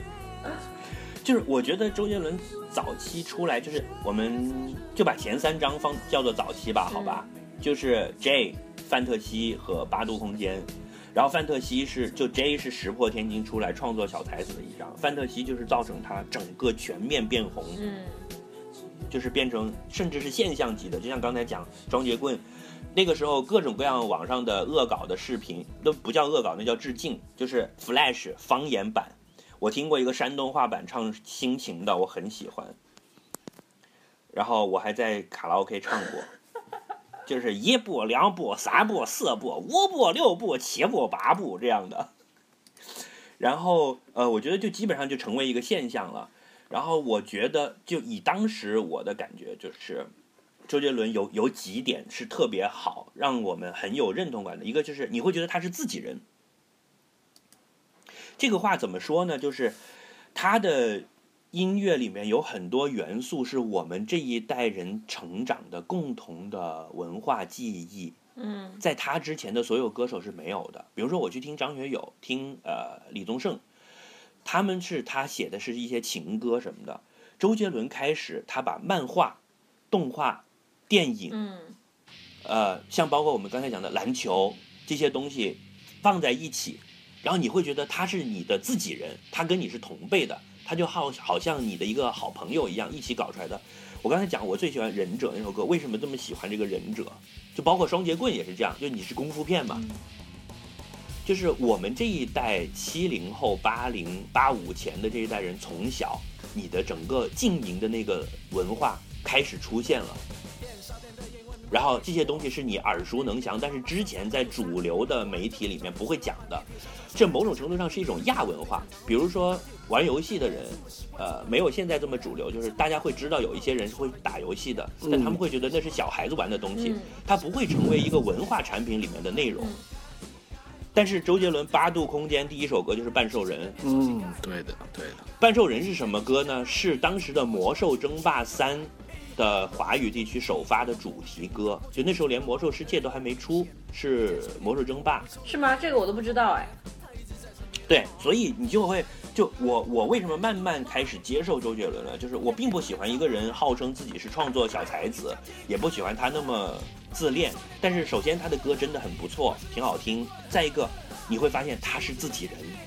就是我觉得周杰伦早期出来，就是我们就把前三张放叫做早期吧，好吧？就是 J、范特西和八度空间。然后范特西是就 J 是石破天惊出来创作小才子的一张，范特西就是造成他整个全面变红，嗯，就是变成甚至是现象级的，就像刚才讲双截棍，那个时候各种各样网上的恶搞的视频都不叫恶搞，那叫致敬，就是 Flash 方言版。我听过一个山东话版唱《心情》的，我很喜欢。然后我还在卡拉 OK 唱过，就是一步、两步、三步、四步、五步、六步、七步、八步这样的。然后呃，我觉得就基本上就成为一个现象了。然后我觉得，就以当时我的感觉，就是周杰伦有有几点是特别好，让我们很有认同感的。一个就是你会觉得他是自己人。这个话怎么说呢？就是他的音乐里面有很多元素是我们这一代人成长的共同的文化记忆。嗯在他之前的所有歌手是没有的。比如说我去听张学友，听呃李宗盛，他们是他写的是一些情歌什么的。周杰伦开始，他把漫画、动画、电影，嗯呃，像包括我们刚才讲的篮球这些东西放在一起，然后你会觉得他是你的自己人，他跟你是同辈的，他就好好像你的一个好朋友一样一起搞出来的。我刚才讲，我最喜欢《忍者》那首歌，为什么这么喜欢这个忍者？就包括双截棍也是这样，就你是功夫片嘛，就是我们这一代七零后、八零、八五前的这一代人，从小你的整个经营的那个文化开始出现了。然后这些东西是你耳熟能详，但是之前在主流的媒体里面不会讲的，这某种程度上是一种亚文化。比如说玩游戏的人，呃，没有现在这么主流，就是大家会知道有一些人是会打游戏的，但他们会觉得那是小孩子玩的东西嗯，它不会成为一个文化产品里面的内容。但是周杰伦《八度空间》第一首歌就是《半兽人》，嗯，对的，对的，《半兽人》是什么歌呢？是当时的《魔兽争霸三》的华语地区首发的主题歌，就那时候连《魔兽世界》都还没出，是《魔兽争霸》。是吗？这个我都不知道哎。对，所以你就会就我我为什么慢慢开始接受周杰伦了？就是我并不喜欢一个人号称自己是创作小才子，也不喜欢他那么自恋。但是首先他的歌真的很不错，挺好听。再一个，你会发现他是自己人，嗯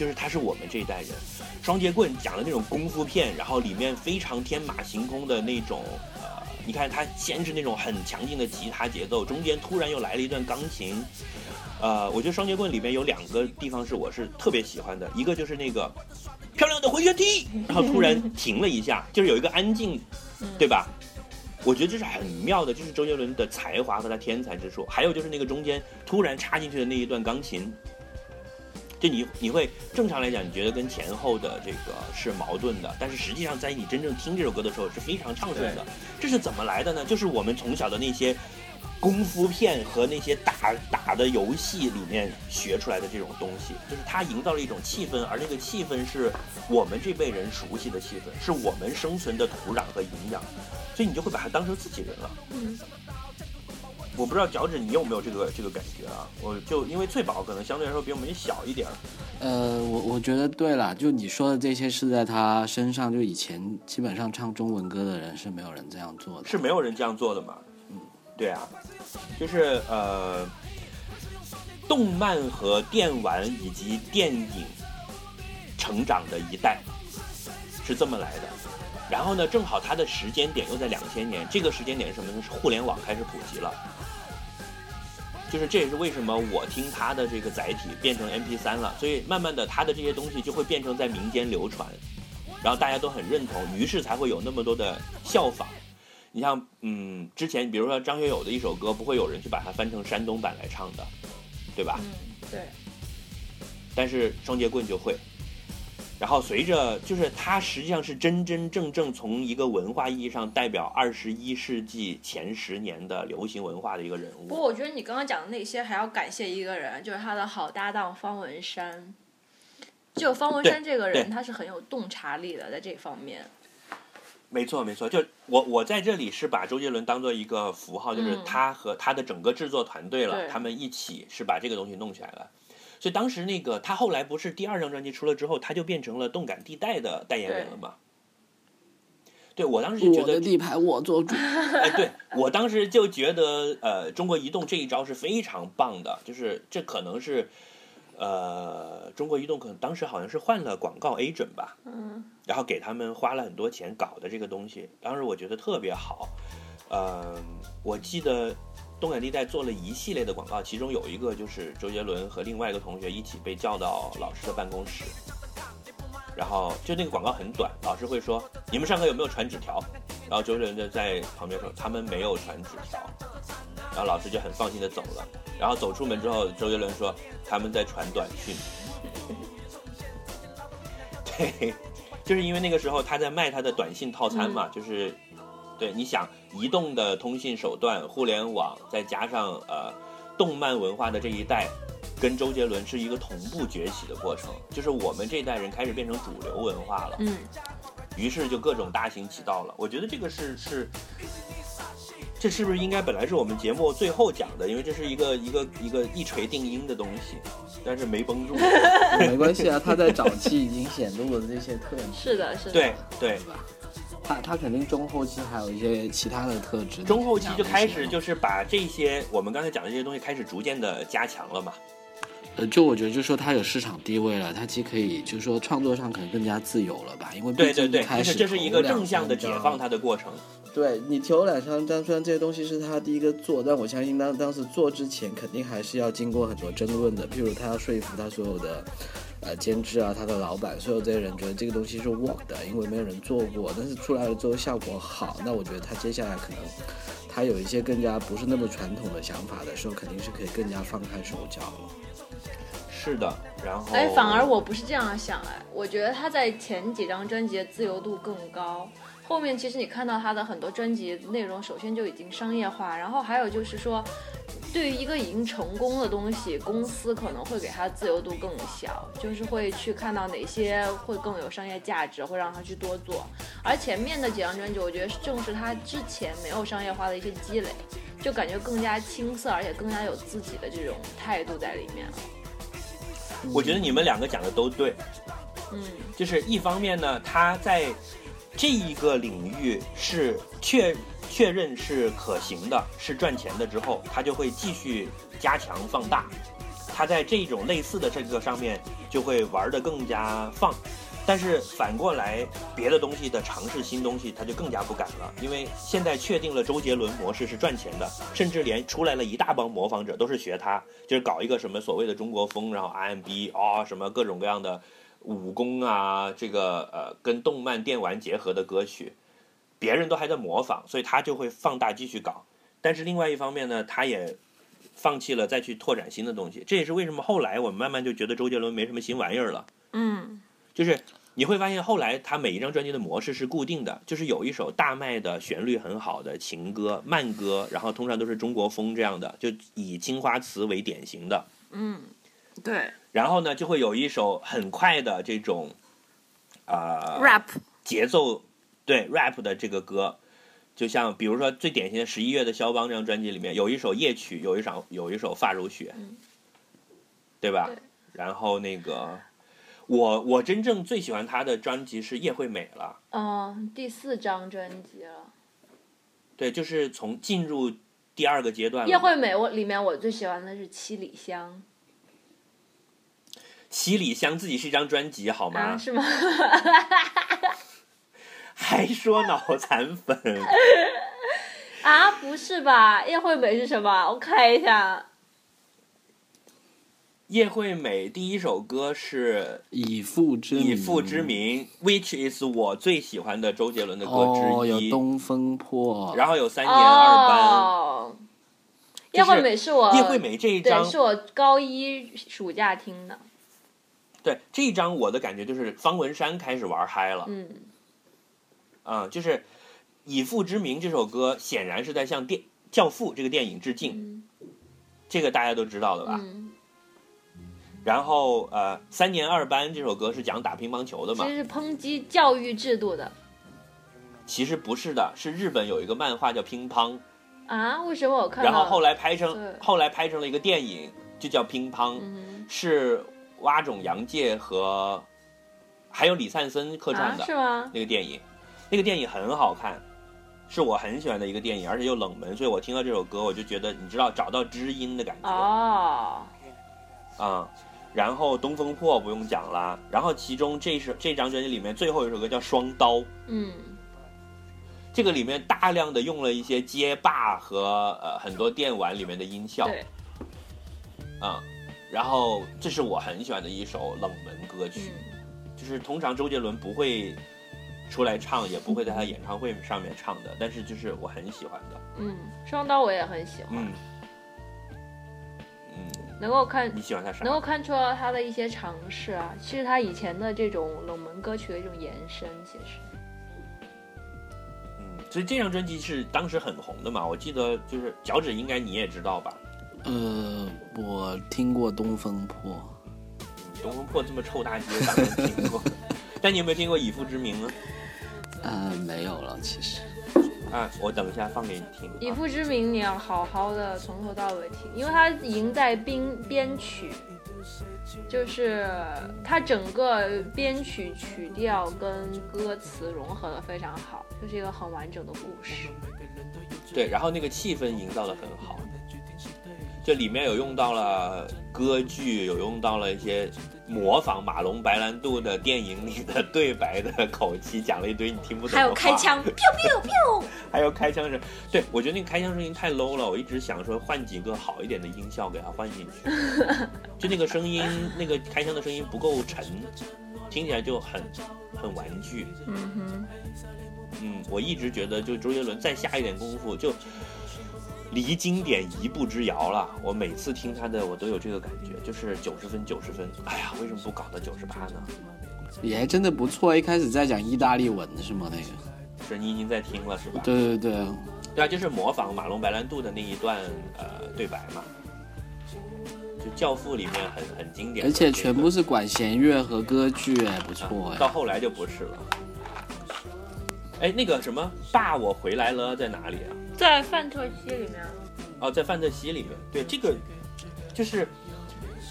就是他是我们这一代人。双截棍讲的那种功夫片，然后里面非常天马行空的那种，呃，你看他先是那种很强劲的吉他节奏，中间突然又来了一段钢琴。呃，我觉得双截棍里面有两个地方是我是特别喜欢的，一个就是那个漂亮的回旋踢，然后突然 停了一下，就是有一个安静，对吧？我觉得这是很妙的，就是周杰伦的才华和他天才之处。还有就是那个中间突然插进去的那一段钢琴，就你你会正常来讲，你觉得跟前后的这个是矛盾的，但是实际上在你真正听这首歌的时候是非常畅顺的。这是怎么来的呢？就是我们从小的那些功夫片和那些打打的游戏里面学出来的这种东西，就是它营造了一种气氛，而那个气氛是我们这辈人熟悉的气氛，是我们生存的土壤和营养，所以你就会把它当成自己人了。嗯，我不知道脚趾你有没有这个这个感觉啊？我就因为翠宝可能相对来说比我们小一点儿，呃，我我觉得对了，就你说的这些是在他身上，就以前基本上唱中文歌的人是没有人这样做的。是没有人这样做的嘛？嗯，对啊，就是呃，动漫和电玩以及电影成长的一代是这么来的。然后呢，正好他的时间点又在两千年，这个时间点是什么呢？是互联网开始普及了。就是这也是为什么我听他的这个载体变成 MP 3了，所以慢慢的他的这些东西就会变成在民间流传，然后大家都很认同，于是才会有那么多的效仿。你像，嗯，之前比如说张学友的一首歌，不会有人去把它翻成山东版来唱的，对吧？嗯，对，但是双截棍就会。然后随着，就是它实际上是真真正正从一个文化意义上代表二十一世纪前十年的流行文化的一个人物。不过我觉得你刚刚讲的那些还要感谢一个人，就是他的好搭档方文山。就方文山这个人，他是很有洞察力的，在这方面。没错，没错，就我我在这里是把周杰伦当做一个符号，就是嗯他和他的整个制作团队了，对他们一起是把这个东西弄起来了。所以当时那个他后来不是第二张专辑出了之后，他就变成了动感地带的代言人了嘛？对我当时就觉我的得，地盘我做主。哎，对我当时就觉得，呃，中国移动这一招是非常棒的，就是这可能是，呃，中国移动可能当时好像是换了广告 agent 吧，嗯，然后给他们花了很多钱搞的这个东西，当时我觉得特别好。嗯，我记得动感地带做了一系列的广告，其中有一个就是周杰伦和另外一个同学一起被叫到老师的办公室，然后就那个广告很短，老师会说你们上课有没有传纸条？然后周杰伦就在旁边说他们没有传纸条，然后老师就很放心的走了。然后走出门之后，周杰伦说他们在传短讯。对，就是因为那个时候他在卖他的短信套餐嘛，就是，对，你想移动的通信手段、互联网，再加上呃动漫文化的这一代，跟周杰伦是一个同步崛起的过程，就是我们这一代人开始变成主流文化了，嗯，于是就各种大行其道了。我觉得这个是是。这是不是应该本来是我们节目最后讲的？因为这是一个一个一个一锤定音的东西，但是没绷住。没关系啊，他在早期已经显露了这些特质，是的，是的。对对？他他肯定中后期还有一些其他的特质。中后期就开始就是把这些我们刚才讲的这些东西开始逐渐的加强了嘛。呃，就我觉得，就说他有市场地位了，他既可以，就是说创作上可能更加自由了吧？因为毕对对对，开始就是这是一个正向的解放他的过程。对你头两张张虽然这些东西是他第一个做，但我相信当当时做之前肯定还是要经过很多争论的，譬如他要说服他所有的呃监制啊，他的老板，所有这些人觉得这个东西是 work 的，因为没有人做过，但是出来了之后效果好，那我觉得他接下来可能他有一些更加不是那么传统的想法的时候，肯定是可以更加放开手脚了。是的，然后哎，反而我不是这样想哎，我觉得他在前几张专辑的自由度更高，后面其实你看到他的很多专辑内容，首先就已经商业化，然后还有就是说，对于一个已经成功的东西，公司可能会给他自由度更小，就是会去看到哪些会更有商业价值，会让他去多做。而前面的几张专辑，我觉得正是他之前没有商业化的一些积累，就感觉更加青涩，而且更加有自己的这种态度在里面了。我觉得你们两个讲的都对，嗯，就是一方面呢，他在这一个领域是确确认是可行的，是赚钱的之后，他就会继续加强放大。他在这种类似的这个上面就会玩得更加放，但是反过来，别的东西的尝试新东西，他就更加不敢了，因为现在确定了周杰伦模式是赚钱的，甚至连出来了一大帮模仿者都是学他，就是搞一个什么所谓的中国风，然后 RMB 啊、什么各种各样的武功啊，这个呃跟动漫电玩结合的歌曲，别人都还在模仿，所以他就会放大继续搞。但是另外一方面呢，他也放弃了再去拓展新的东西。这也是为什么后来我们慢慢就觉得周杰伦没什么新玩意儿了。嗯就是你会发现，后来他每一张专辑的模式是固定的，就是有一首大卖的、旋律很好的情歌、慢歌，然后通常都是中国风这样的，就以青花瓷为典型的。嗯，对然后呢，就会有一首很快的这种，啊、，rap 节奏，对 rap 的这个歌，就像比如说最典型的十一月的肖邦这张专辑里面有一首夜曲，有一首有一首发如雪，嗯对吧？对然后那个我我真正最喜欢他的专辑是叶惠美了，嗯，第四张专辑了。对，就是从进入第二个阶段。叶惠美我里面我最喜欢的是《七里香七里香自己是一张专辑好》吗？啊，是吗？还说脑残粉。啊，不是吧？叶惠美是什么？我看一下。叶惠美第一首歌是以父之《名，以父之名》，which is 我最喜欢的周杰伦的歌哦，有之一。东风破，然后有三年二班。哦，叶惠美是我叶惠美这一，张，是我高一暑假听的。对这一张我的感觉就是方文山开始玩嗨了。嗯，啊、就是《以父之名》这首歌显然是在向电《教父》这个电影致敬，这个大家都知道的吧？嗯，然后呃，《三年二班》这首歌是讲打乒乓球的嘛其？实是抨击教育制度的其实不是的，是日本有一个漫画叫《乒乓》，啊？为什么我看？然后后来拍成后来拍成了一个电影，就叫《乒乓》，嗯是蛙种洋介和还有李灿森客串啊，的、是吗？那个电影，那个电影很好看，是我很喜欢的一个电影，而且又冷门，所以我听到这首歌我就觉得，你知道找到知音的感觉。啊、哦，然后《东风破》不用讲了，然后其中这首这张专辑里面最后一首歌叫《双刀》，嗯。这个里面大量的用了一些街霸和呃很多电玩里面的音效，对，啊、然后这是我很喜欢的一首冷门歌曲，嗯就是通常周杰伦不会出来唱，也不会在他演唱会上面唱的，但是就是我很喜欢的，嗯，双刀我也很喜欢，嗯嗯，能够看你喜欢他啥？能够看出到他的一些尝试啊，其实他以前的这种冷门歌曲的一种延伸，其实。嗯，所以这张专辑是当时很红的嘛，我记得就是脚趾应该你也知道吧？呃，我听过《东风破东风破这么臭大街，当然听过。但你有没有听过《以父之名》呢？》，呃，没有了，其实。啊，我等一下放给你听、啊。以父之名，你要好好的从头到尾听，因为它赢在编编曲，就是它整个编曲曲调跟歌词融合的非常好，就是一个很完整的故事。对，然后那个气氛营造的很好，就里面有用到了歌剧，有用到了一些模仿马龙白兰度的电影里的对白的口气，讲了一堆你听不懂。还有开枪，还有开枪声。对我觉得那个开枪声音太 low 了，我一直想说换几个好一点的音效给它换进去，就那个声音，那个开枪的声音不够沉，听起来就很很玩具。嗯哼，嗯，我一直觉得就周杰伦再下一点功夫就。离经典一步之遥了，我每次听他的，我都有这个感觉，就是九十分，九十分。哎呀，为什么不搞到九十八呢？也还真的不错。一开始在讲意大利文的是吗？那个？是你已经在听了是吧？对对对，对啊，就是模仿马龙白兰度的那一段呃对白嘛，就《教父》里面很很经典而，且全部是管弦乐和歌剧，哎，不错哎。到后来就不是了。哎，那个什么“爸，我回来了”在哪里啊？在范特西里面，哦，在范特西里面。对，这个就是，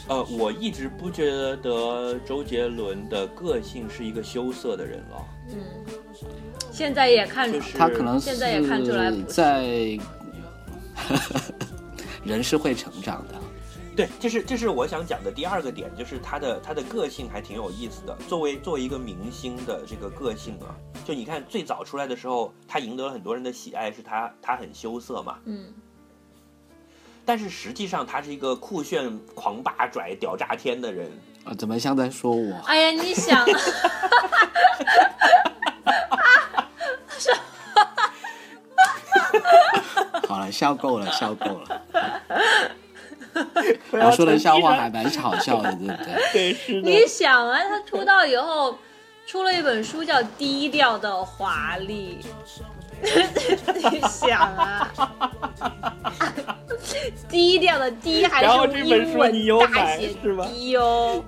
呃，我一直不觉得周杰伦的个性是一个羞涩的人了，嗯，现在也看就是他可能现在也看出来在，人是会成长的。对，这是这是我想讲的第二个点，就是他的他的个性还挺有意思的。作为作为一个明星的这个个性啊，就你看最早出来的时候，他赢得了很多人的喜爱，是他他很羞涩嘛。嗯，但是实际上他是一个酷炫、狂霸拽、屌炸天的人。啊，怎么像在说我？哎呀，你想，好了，笑够了，笑够了。他说的笑话还蛮好笑的，对不对？对，是的。你想啊，他出道以后出了一本书叫《低调的华丽》，你想啊，低调的低还然后是这本书英文你有大买写是吧低哦？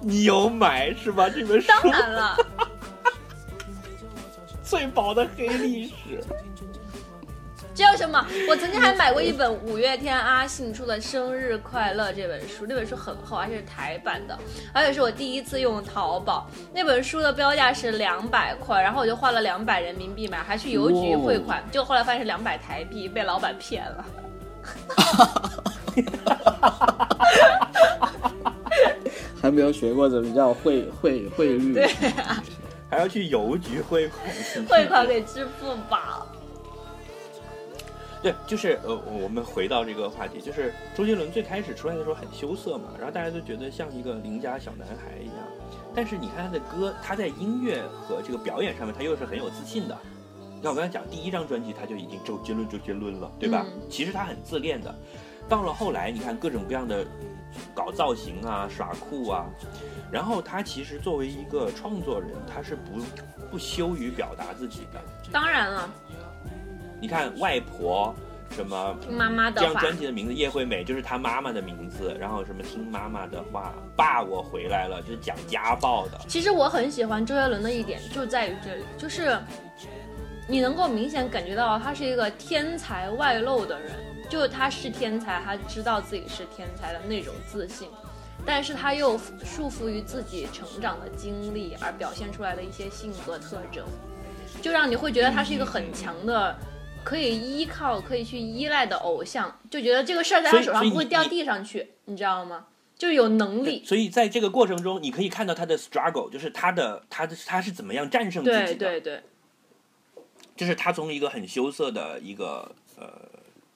你有买是吧？这本书当然了，最薄的黑历史。叫什么？我曾经还买过一本五月天阿信出的《生日快乐》这本书，那本书很厚，而且是台版的，而且是我第一次用淘宝。那本书的标价是两百块，然后我就花了两百人民币买，还去邮局汇款，结果后来发现是两百台币，被老板骗了。还没有学过怎么叫汇汇汇率。对还要去邮局汇款。汇款给支付宝。对，就是呃，我们回到这个话题，就是周杰伦最开始出来的时候很羞涩嘛，然后大家都觉得像一个邻家小男孩一样。但是你看他的歌，他在音乐和这个表演上面，他又是很有自信的。像我刚才讲，第一张专辑他就已经周杰伦周杰伦了，对吧？嗯其实他很自恋的。到了后来，你看各种各样的搞造型啊、耍酷啊，然后他其实作为一个创作人，他是不不羞于表达自己的。当然了，你看外婆什么听妈妈的这张话。专辑的名字叶惠美就是她妈妈的名字，然后什么听妈妈的话，爸我回来了，就是讲家暴的。其实我很喜欢周杰伦的一点就在于这里，就是你能够明显感觉到他是一个天才外露的人，就他是天才，他知道自己是天才的那种自信，但是他又束缚于自己成长的经历而表现出来的一些性格特征，就让你会觉得他是一个很强的。可以依靠、可以去依赖的偶像，就觉得这个事儿在他手上不会掉地上去，你知道吗？就是有能力。所以在这个过程中，你可以看到他的 struggle，就是他的他的他是怎么样战胜自己的。对对对，就是他从一个很羞涩的一个呃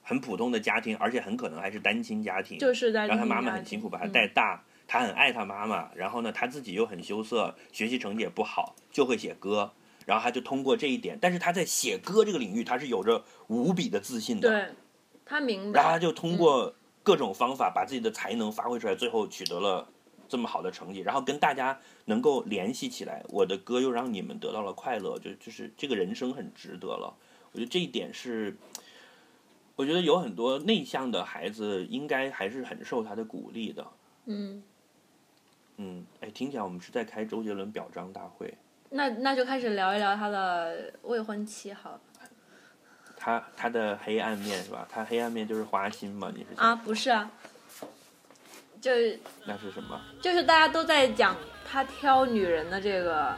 很普通的家庭，而且很可能还是单亲家庭，就是在然后他妈妈很辛苦把他嗯带大，他很爱他妈妈，然后呢他自己又很羞涩，学习成绩也不好，就会写歌，然后他就通过这一点，但是他在写歌这个领域他是有着无比的自信的，对，他明白，然后他就通过各种方法把自己的才能发挥出来，最后取得了这么好的成绩，然后跟大家能够联系起来，我的歌又让你们得到了快乐，就就是这个人生很值得了。我觉得这一点是，我觉得有很多内向的孩子应该还是很受他的鼓励的。嗯，嗯，哎，听起来我们是在开周杰伦表彰大会，那那就开始聊一聊他的未婚妻好了他他的黑暗面是吧？他黑暗面就是花心嘛？你是啊，不是啊，就是那是什么？就是大家都在讲他挑女人的这个，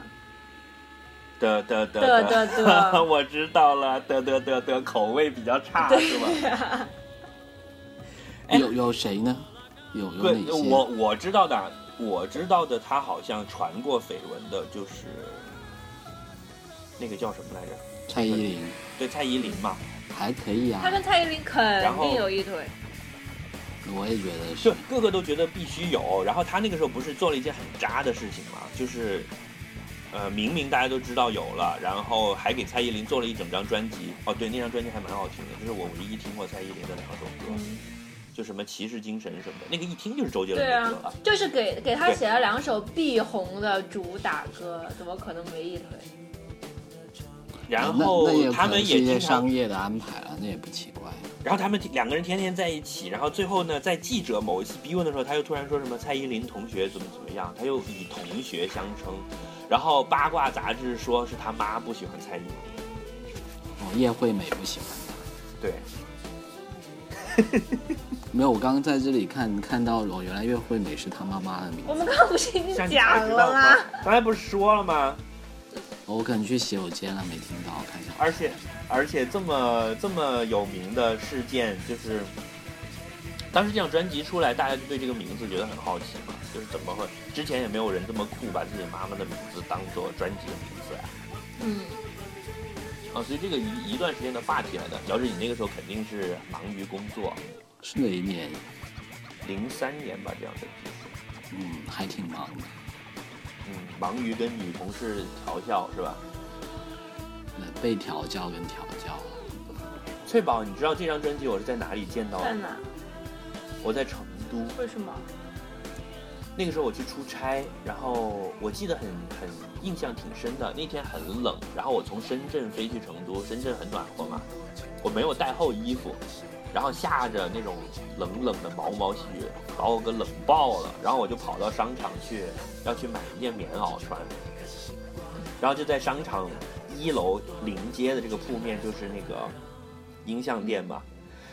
的的的的的的我知道了，的的的的口味比较差是吧？哎 有有谁呢？有有哪，些？我我知道的，我知道的，他好像传过绯闻的，就是那个叫什么来着？蔡依林对，蔡依林嘛，还可以啊他，跟蔡依林肯定有一腿，我也觉得就是个个都觉得必须有。然后他那个时候不是做了一件很渣的事情嘛，就是。呃，明明大家都知道有了，然后还给蔡依林做了一整张专辑。哦，对，那张专辑还蛮好听的，就是我唯一听过蔡依林的两首歌，嗯，就什么骑士精神什么的，那个一听就是周杰伦对啊的歌了。，就是给给他写了两首必红的主打歌，怎么可能没一腿？然后他们也经常商业的安排了，那也不奇怪。然后他们两个人天天在一起，然后最后呢，在记者某一次逼问的时候，他又突然说什么蔡依林同学怎么怎么样，他又以同学相称，然后八卦杂志说是他妈不喜欢蔡依林，哦，叶惠美不喜欢他。对，没有，我刚刚在这里看看到哦，原来叶惠美是他妈妈的名字。我们刚刚不是已经讲了吗？？刚才不是说了吗？哦我可能去洗手间了，没听到，我看一下。而且而且这么这么有名的事件，就是当时这张专辑出来，大家就对这个名字觉得很好奇嘛，就是怎么会之前也没有人这么酷，把自己妈妈的名字当做专辑的名字啊。嗯，啊，所以这个一一段时间的话题来的。乔治，你那个时候肯定是忙于工作，是哪一年？零三年吧，这样的。嗯，还挺忙的。嗯，忙于跟女同事调教是吧？那被调教跟调教，翠宝，你知道这张专辑我是在哪里见到的哪？我在成都。为什么？那个时候我去出差，然后我记得很很印象挺深的。那天很冷，然后我从深圳飞去成都，深圳很暖和嘛，我没有带厚衣服，然后下着那种冷冷的毛毛雪，把我给冷爆了。然后我就跑到商场去，要去买一件棉袄穿。然后就在商场一楼临街的这个铺面，就是那个音像店嘛，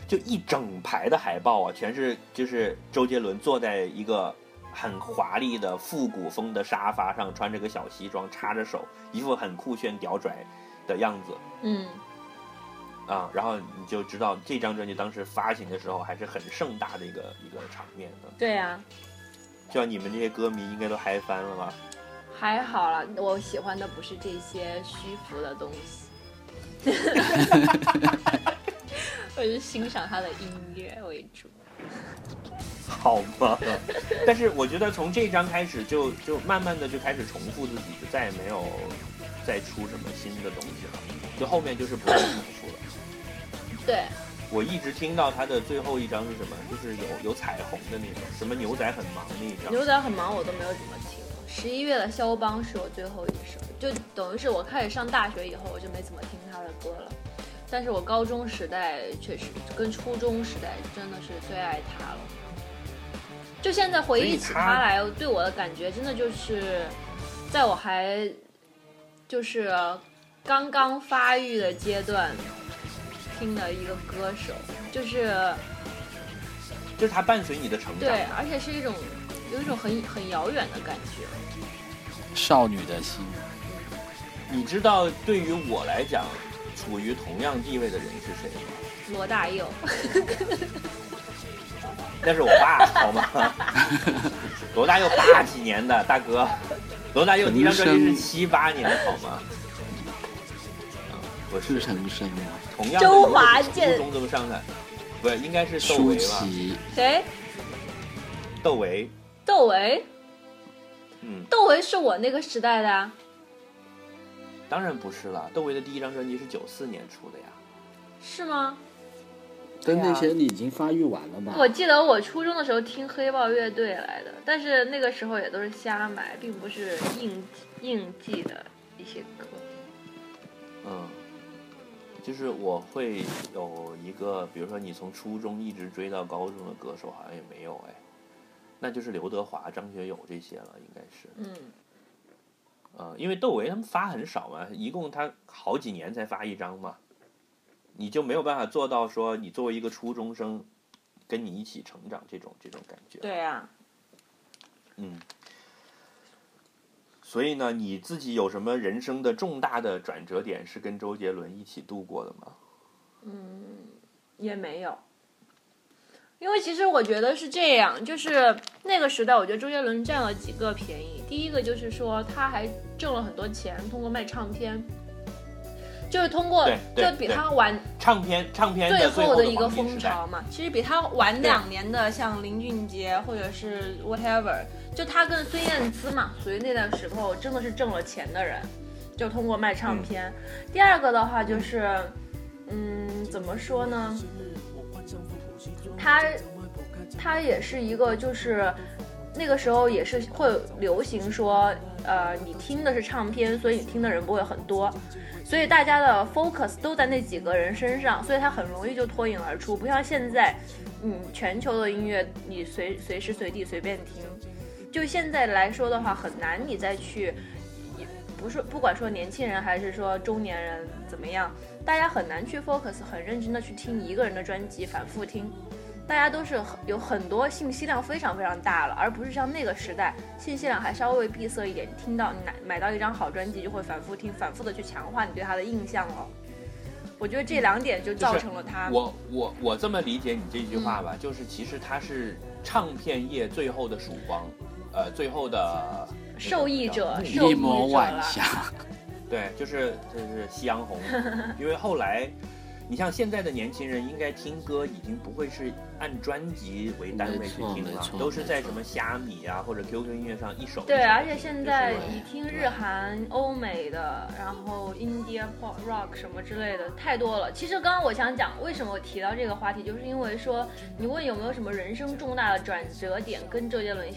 就一整排的海报啊，全是就是周杰伦坐在一个。很华丽的复古风的沙发上，穿着个小西装，插着手，一副很酷炫屌拽的样子。嗯，啊，然后你就知道这张专辑当时发行的时候还是很盛大的一个一个场面的。对呀，就像你们这些歌迷应该都嗨翻了吧？还好了，我喜欢的不是这些虚浮的东西，我是欣赏他的音乐为主。好吧？但是我觉得从这张开始就就慢慢的就开始重复自己，就再也没有再出什么新的东西了，就后面就是不断重复了。对，我一直听到他的最后一张是什么？就是有有彩虹的那种，什么牛仔很忙那一张。牛仔很忙，我都没有怎么听。十一月的肖邦是我最后一首，就等于是我开始上大学以后，我就没怎么听他的歌了。但是我高中时代确实跟初中时代真的是最爱他了。就现在回忆起他来，对我的感觉真的就是，在我还就是刚刚发育的阶段听的一个歌手，就是就是他伴随你的成长，对，而且是一种有一种很很遥远的感觉，少女的心。你知道，对于我来讲，处于同样地位的人是谁吗？罗大佑。那是我爸，好吗？罗大佑八几年的大哥，罗大佑第一张专辑是七八年，好吗？我是陈升啊，同样周华健初中这么上的，不是应该是窦唯吧？谁？窦唯。窦唯。嗯。窦唯是我那个时代的。当然不是了，窦唯的第一张专辑是九四年出的呀。是吗？但那些你已经发育完了吧？我记得我初中的时候听黑豹乐队来的，但是那个时候也都是瞎买，并不是应应记的一些歌。嗯，就是我会有一个，比如说你从初中一直追到高中的歌手，好像也没有哎，那就是刘德华、张学友这些了，应该是。嗯。呃，因为窦唯他们发很少嘛，一共他好几年才发一张嘛。你就没有办法做到说，你作为一个初中生，跟你一起成长这种这种感觉。对呀。嗯。所以呢，你自己有什么人生的重大的转折点是跟周杰伦一起度过的吗？嗯，也没有。因为其实我觉得是这样，就是那个时代，我觉得周杰伦占了几个便宜。第一个就是说，他还挣了很多钱，通过卖唱片。就是通过，就比他晚唱片唱片最后的一个风潮嘛。其实比他晚两年的，像林俊杰或者是 whatever，就他跟孙燕姿嘛，属于那段时候真的是挣了钱的人，就通过卖唱片。第二个的话就是，嗯，怎么说呢？他他也是一个，就是那个时候也是会流行说，呃，你听的是唱片，所以你听的人不会很多。所以大家的 focus 都在那几个人身上，所以他很容易就脱颖而出，不像现在，嗯，全球的音乐你随随时随地随便听。就现在来说的话，很难你再去，也不是不管说年轻人还是说中年人怎么样，大家很难去 focus 很认真的去听一个人的专辑，反复听。大家都是有很多信息量非常非常大了，而不是像那个时代信息量还稍微闭塞一点。听到你买买到一张好专辑，就会反复听，反复的去强化你对他的印象哦。我觉得这两点就造成了他。我我我这么理解你这句话吧，就是其实他是唱片业最后的曙光，呃，最后的受益者，一抹晚霞。对，就是就是夕阳红，因为后来。你像现在的年轻人，应该听歌已经不会是按专辑为单位去听了，都是在什么虾米啊或者 QQ 音乐上一首。对，而且现在你听日韩、欧美的，然后 India pop rock 什么之类的太多了。其实刚刚我想讲，为什么我提到这个话题，就是因为说，你问有没有什么人生重大的转折点跟周杰伦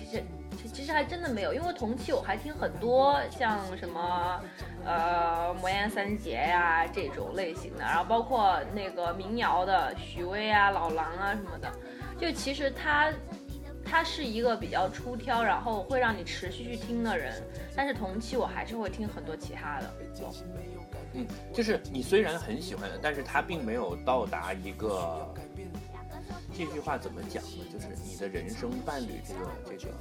其实其实还真的没有，因为同期我还听很多像什么呃魔岩三杰呀、这种类型的，然后包括那个民谣的许巍啊、老狼啊什么的，就其实他。他是一个比较出挑，然后会让你持续去听的人，但是同期我还是会听很多其他的。嗯，就是你虽然很喜欢，但是他并没有到达一个这句话怎么讲呢？就是你的人生伴侣这个这个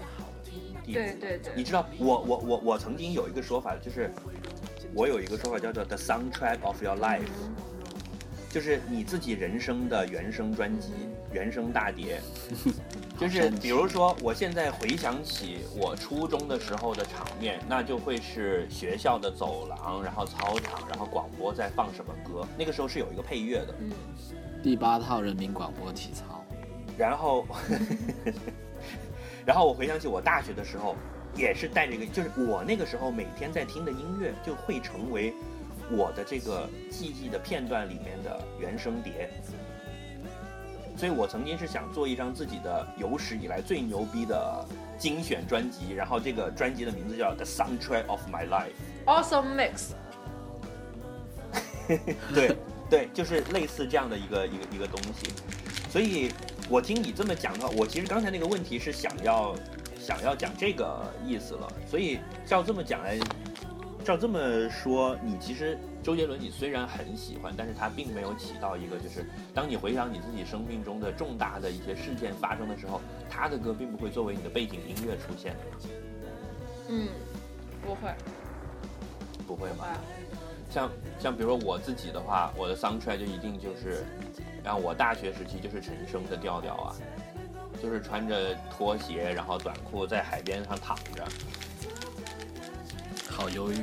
对对对。你知道，我我我我曾经有一个说法，就是我有一个说法叫做 the soundtrack of your life，就是你自己人生的原声专辑、原声大碟。就是比如说，我现在回想起我初中的时候的场面，那就会是学校的走廊，然后操场，然后广播在放什么歌。那个时候是有一个配乐的，嗯，第八套人民广播体操，然后，然后我回想起我大学的时候，也是带着一个，就是我那个时候每天在听的音乐，就会成为我的这个记忆的片段里面的原声碟。所以我曾经是想做一张自己的有史以来最牛逼的精选专辑，然后这个专辑的名字叫《The Soundtrack of My Life》。Awesome Mix，对对，就是类似这样的一个一个一个东西。所以我听你这么讲的话，我其实刚才那个问题是想要想要讲这个意思了。所以照这么讲来，照这么说，你其实周杰伦你虽然很喜欢，但是他并没有起到一个就是当你回想你自己生命中的重大的一些事件发生的时候，他的歌并不会作为你的背景音乐出现，嗯，不会，不会吗？啊，像像比如说我自己的话，我的 soundtrack 就一定就是，然后我大学时期就是陈升的调调啊，就是穿着拖鞋，然后短裤在海边上躺着，好忧郁。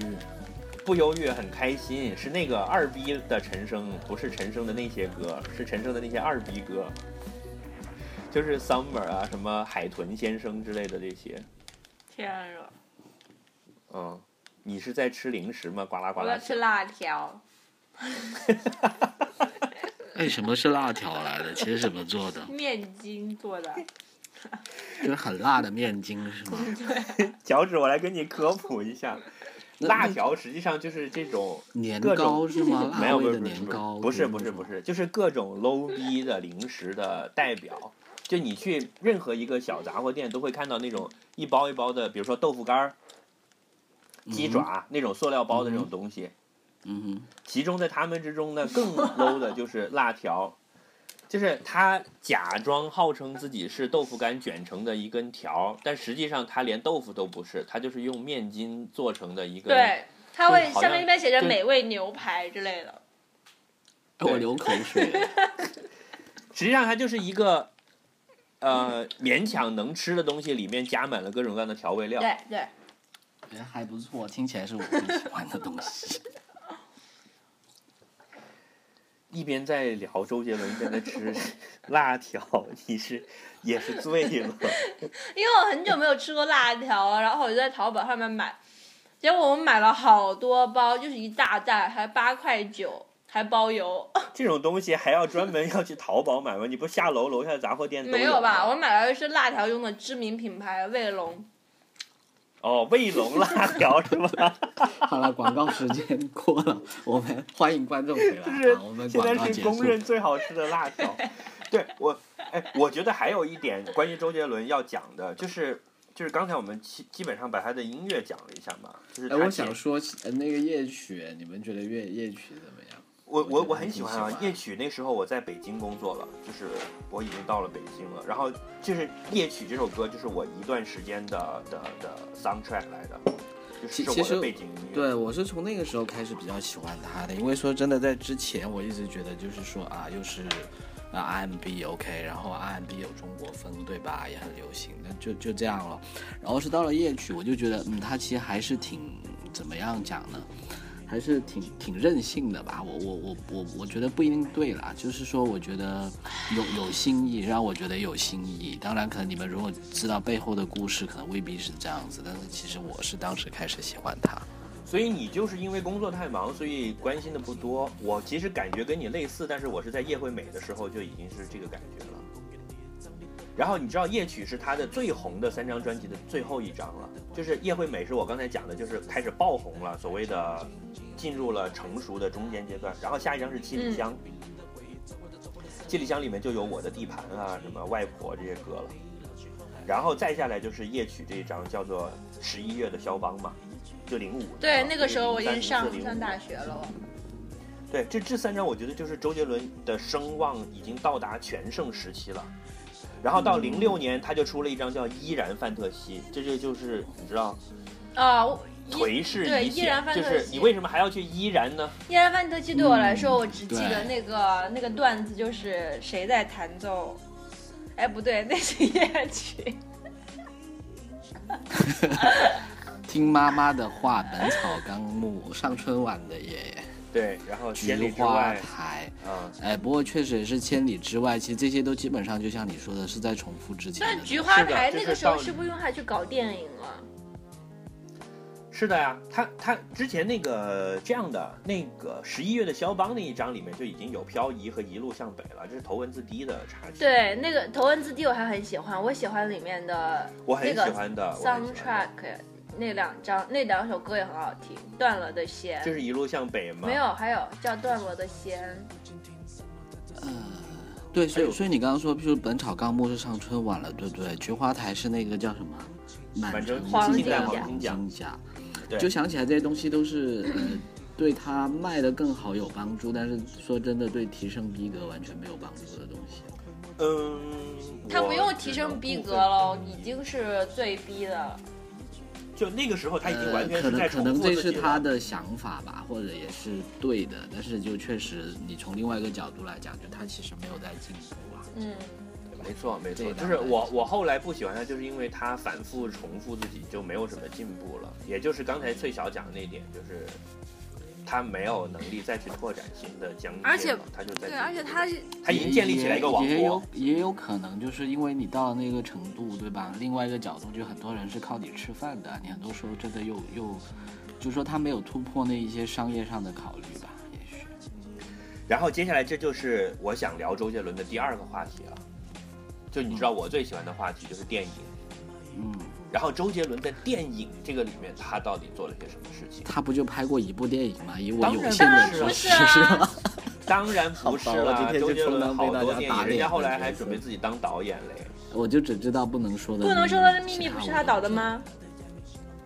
不忧郁，很开心。是那个二逼的陈升，不是陈升的那些歌，是陈升的那些二逼歌，就是 summer 啊，什么海豚先生之类的这些。天啊！嗯，你是在吃零食吗？呱啦呱啦响。我要吃辣条，哎，什么是辣条来的？其实怎么做的？面筋做的。就是很辣的面筋是吗？脚趾，我来跟你科普一下，辣条实际上就是这种年各种糕是吗？没有，不是不是年糕？不是不是不是，就是各种 low 逼的零食的代表。就你去任何一个小杂货店，都会看到那种一包一包的，比如说豆腐干儿、鸡爪、那种塑料包的这种东西。嗯哼，其中在他们之中呢，更 low 的就是辣条，就是他假装号称自己是豆腐干卷成的一根条，但实际上他连豆腐都不是，他就是用面筋做成的一个。对，它会好像上面一般写着美味牛排之类的。哎我流口水。实际上它就是一个，呃，勉强能吃的东西，里面加满了各种各样的调味料。对对，觉得还不错，听起来是我最喜欢的东西。一边在聊周杰伦，一边在吃辣条，你是也是醉了。因为我很久没有吃过辣条了，然后我就在淘宝上面买，结果我们买了好多包，就是一大袋，还八块九，还包邮。这种东西还要专门要去淘宝买吗？你不下楼楼下的杂货店有没有吧？我买的是辣条用的知名品牌卫龙。哦，卫龙辣条是吧？好了，广告时间过了，我们欢迎观众回来。就是我们现在是公。认最好吃的辣条。对我，哎，我觉得还有一点关于周杰伦要讲的，就是就是刚才我们基基本上把他的音乐讲了一下嘛，就是哎，我想说，呃那个夜曲，你们觉得乐夜曲怎么样？我我我很喜欢啊夜曲那时候我在北京工作了，就是我已经到了北京了，然后就是夜曲这首歌就是我一段时间的的的 soundtrack 来的，就是是我的背景音乐。对，我是从那个时候开始比较喜欢他的，因为说真的，在之前我一直觉得就是说啊，又是啊 R&B OK，然后 RMB 有中国风，对吧？也很流行，那就就这样了。然后是到了夜曲，我就觉得嗯，他其实还是挺怎么样讲呢？还是挺挺任性的吧。我我我我我觉得不一定对啦，就是说我觉得有有新意，让我觉得有新意。当然，可能你们如果知道背后的故事，可能未必是这样子。但是其实我是当时开始喜欢他。所以你就是因为工作太忙，所以关心的不多。我其实感觉跟你类似，但是我是在叶惠美的时候就已经是这个感觉了。然后你知道夜曲是他的最红的三张专辑的最后一张了，就是叶惠美是我刚才讲的，就是开始爆红了，所谓的进入了成熟的中间阶段。然后下一张是七里香，七里香里面就有我的地盘啊，什么外婆这些歌了。然后再下来就是夜曲这一张叫做十一月的肖邦嘛。就零五，对，那个时候我已经上上大学了。对，这这三张我觉得就是周杰伦的声望已经到达全盛时期了。然后到零六年，他就出了一张叫《依然范特西》，这就就是你知道啊，颓势一线，就是你为什么还要去依然呢？依然范特西对我来说，我只记得那个那个段子，就是谁在弹奏？哎，不对，那是夜曲。听妈妈的话，《本草纲目》上春晚的耶。对，然后菊花台，嗯，哎，不过确实也是千里之外。其实这些都基本上就像你说的，是在重复之前。但菊花台那个时候是不是用它去搞电影了？是的呀，他他之前那个这样的那个十一月的肖邦那一章里面就已经有漂移和一路向北了，这是头文字 D 的插曲。对，那个头文字 D 我还很喜欢，我喜欢里面的我很喜欢的 soundtrack。那两张那两首歌也很好听，《断了的弦》就是一路向北吗？没有，还有叫《断了的弦》。呃，对，所以所以你刚刚说，譬如《本草纲目》是上春晚了，对不对？菊花台是那个叫什么？满城黄金甲。对，就想起来这些东西都是呃，对他卖的更好有帮助，但是说真的，对提升逼格完全没有帮助的东西。嗯，他不用提升逼格了，已经是最逼的。就那个时候，他已经完全可能可能这是他的想法吧，或者也是对的，但是就确实，你从另外一个角度来讲，就他其实没有在进步啊。嗯，没错没错，就是我我后来不喜欢他，就是因为他反复重复自己，就没有什么进步了。也就是刚才翠晓讲的那一点，就是。他没有能力再去拓展新的疆界，而且他就在对，而且他他已经建立起来一个王国。也有也有可能，就是因为你到了那个程度，对吧？另外一个角度，就很多人是靠你吃饭的，你很多时候真的又又，就说他没有突破那一些商业上的考虑吧，也许。然后接下来这就是我想聊周杰伦的第二个话题了，就你知道我最喜欢的话题就是电影，嗯。然后周杰伦在电影这个里面，他到底做了些什么事情？他不就拍过一部电影吗？以我有限的知识，是吗？当然不是了。周杰伦好多电影，人家后来还准备自己当导演嘞。我就只知道不能说的。不能说的秘密不是他导的吗？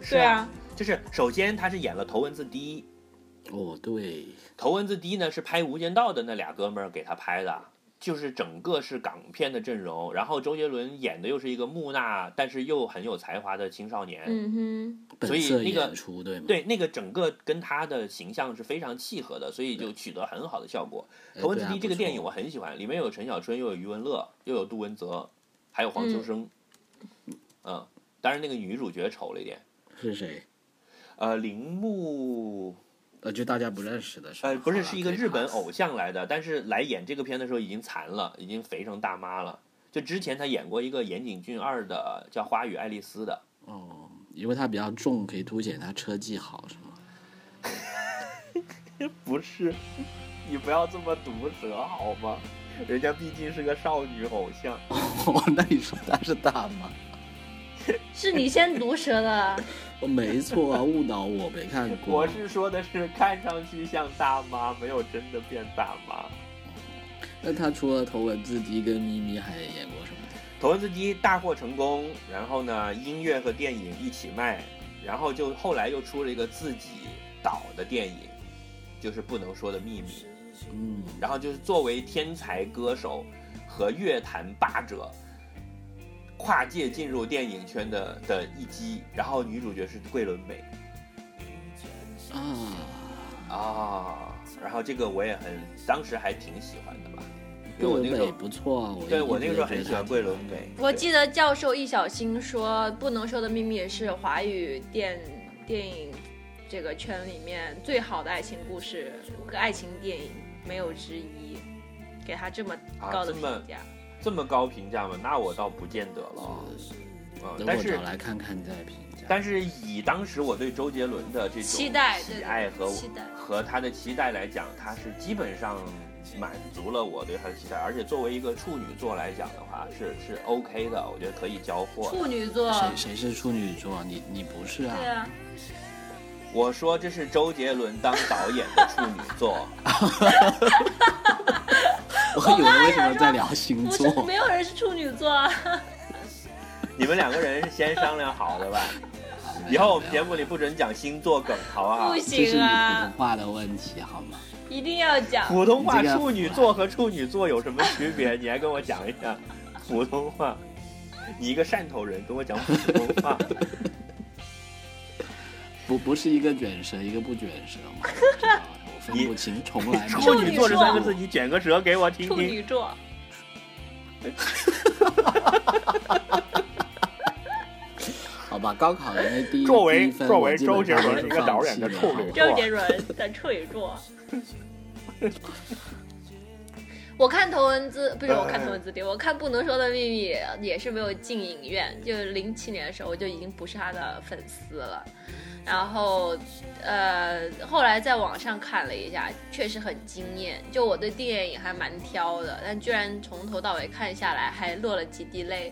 对啊，就是首先他是演了《头文字 D》。哦，对，《头文字 D》呢是拍《无间道》的那俩哥们儿给他拍的。就是整个是港片的阵容，然后周杰伦演的又是一个木讷但是又很有才华的青少年，嗯哼，所以那个对对那个整个跟他的形象是非常契合的，所以就取得很好的效果。《头文字 D》这个电影我很喜欢，里面有陈小春，又有余文乐，又有杜文泽，还有黄秋生，嗯，当然那个女主角丑了一点，是谁？呃，铃木。呃，就大家不认识的是，呃，不是，是一个日本偶像来的，但是来演这个片的时候已经残了，已经肥成大妈了。就之前他演过一个岩井俊二的叫《花与爱丽丝》的。哦，因为他比较重，可以凸显他车技好，是吗？不是，你不要这么毒舌好吗？人家毕竟是个少女偶像。哦，那你说他是大妈？是你先毒舌的。没错啊，误导我没看过。我是说的是看上去像大妈，没有真的变大妈。那他除了头文字 D 跟咪咪，还演过什么？头文字 D 大获成功，然后呢，音乐和电影一起卖，然后就后来又出了一个自己导的电影，就是不能说的秘密。嗯，然后就是作为天才歌手和乐坛霸者。跨界进入电影圈的的一击，然后女主角是桂纶镁，啊啊，然后这个我也很，当时还挺喜欢的吧，桂纶镁不错啊，对我那个时候很喜欢桂纶镁。我记得教授易小星说，《不能说的秘密》是华语电电影这个圈里面最好的爱情故事和爱情电影，没有之一。给他这么高的评价，这么高评价吗？那我倒不见得了。嗯，但是来看看再评价。但是以当时我对周杰伦的这种期待、喜爱和和他的期待来讲，他是基本上满足了我对他的期待。而且作为一个处女座来讲的话，是是 OK 的，我觉得可以交货。处女座？谁谁是处女座？你你不是啊？对啊。我说这是周杰伦当导演的处女座。我以为为什么在聊星座？没有人是处女座。你们两个人是先商量好的吧？以后我们节目里不准讲星座梗，好不好？不行啊！普通话的问题，好吗？一定要讲。普通话处女座和处女座有什么区别？你还跟我讲一下普通话。你一个汕头人跟我讲普通话。不不是一个卷舌，一个不卷舌吗？分不清，重来。处女座这三个字，你卷个舌给我听听。处女座。好吧，高考的那第一作为作为周杰伦一个导演的处女座。周杰伦的处女座。我看头文字不是我看头文字 D，我看不能说的秘密也是没有进影院，就零七年的时候我就已经不是他的粉丝了。然后，呃，后来在网上看了一下，确实很惊艳。就我对电影还蛮挑的，但居然从头到尾看下来还落了几滴泪，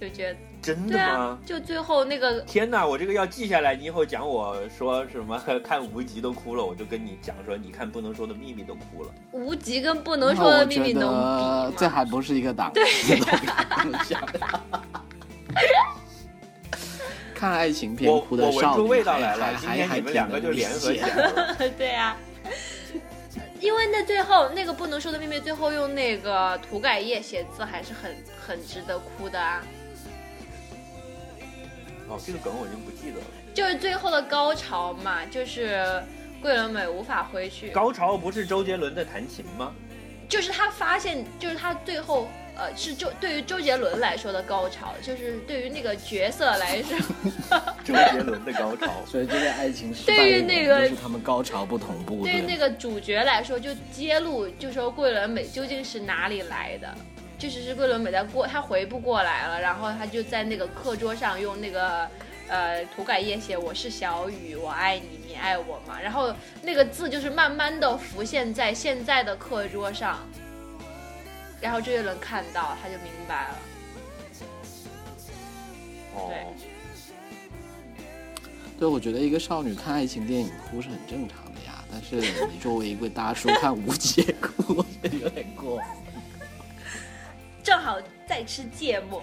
就觉得真的吗？就最后那个天哪，我这个要记下来。你以后讲我说什么 看无极都哭了，我就跟你讲说，你看不能说的秘密都哭了。无极跟不能说的秘密能？这还不是一个档次。看爱情片哭的少女，还还还们两个就联合一下。对呀，因为那最后那个不能说的秘密，最后用那个涂改液写字，还是很很值得哭的啊。哦，这个梗我已经不记得了。就是最后的高潮嘛，就是桂纶镁无法回去。高潮不是周杰伦在弹琴吗？就是他发现，就是他最后。呃，是周对于周杰伦来说的高潮，就是对于那个角色来说，周杰伦的高潮。所以这个爱情对于那个是他们高潮不同步。对于那个主角来说，就揭露，就说桂纶镁究竟是哪里来的，就是是桂纶镁在过，他回不过来了，然后他就在那个课桌上用那个呃涂改液写“我是小雨，我爱你，你爱我吗”，然后那个字就是慢慢的浮现在现在的课桌上。然后周杰伦看到，他就明白了。哦。对，我觉得一个少女看爱情电影哭是很正常的呀，但是你作为一位大叔看无解哭，我觉得有点过分。正好在吃芥末。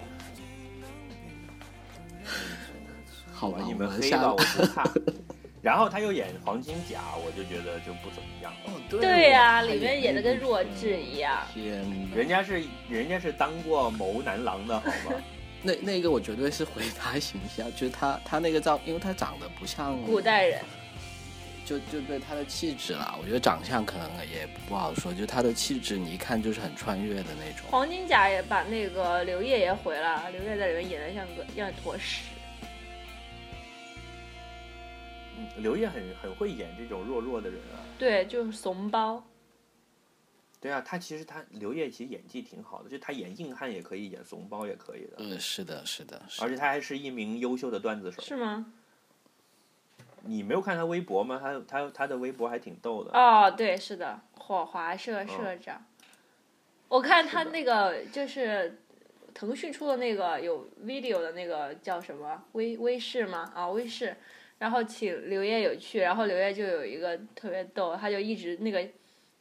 好吧，你们黑到我不怕。然后他又演黄金甲，我就觉得就不怎么样。哦，对呀，里面演的跟弱智一样。天，人家是人家是当过谋男郎的好吗？那那个我绝对是回他形象，就是他他那个照，因为他长得不像古代人，就就对他的气质了，我觉得长相可能也不好说，就他的气质，你一看就是很穿越的那种。黄金甲也把那个刘烨也毁了，刘烨在里面演的像个像坨屎。刘烨很很会演这种弱弱的人啊，对，就是怂包。对啊，他其实他刘烨其实演技挺好的，就他演硬汉也可以，演怂包也可以的。嗯，是的，是的，而且他还是一名优秀的段子手。是吗？你没有看他微博吗？他他他的微博还挺逗的。哦，对，是的，火华社社长。我看他那个就是腾讯出的那个有 video 的那个叫什么微微视吗？啊，微视。然后请刘烨有去，然后刘烨就有一个特别逗，他就一直那个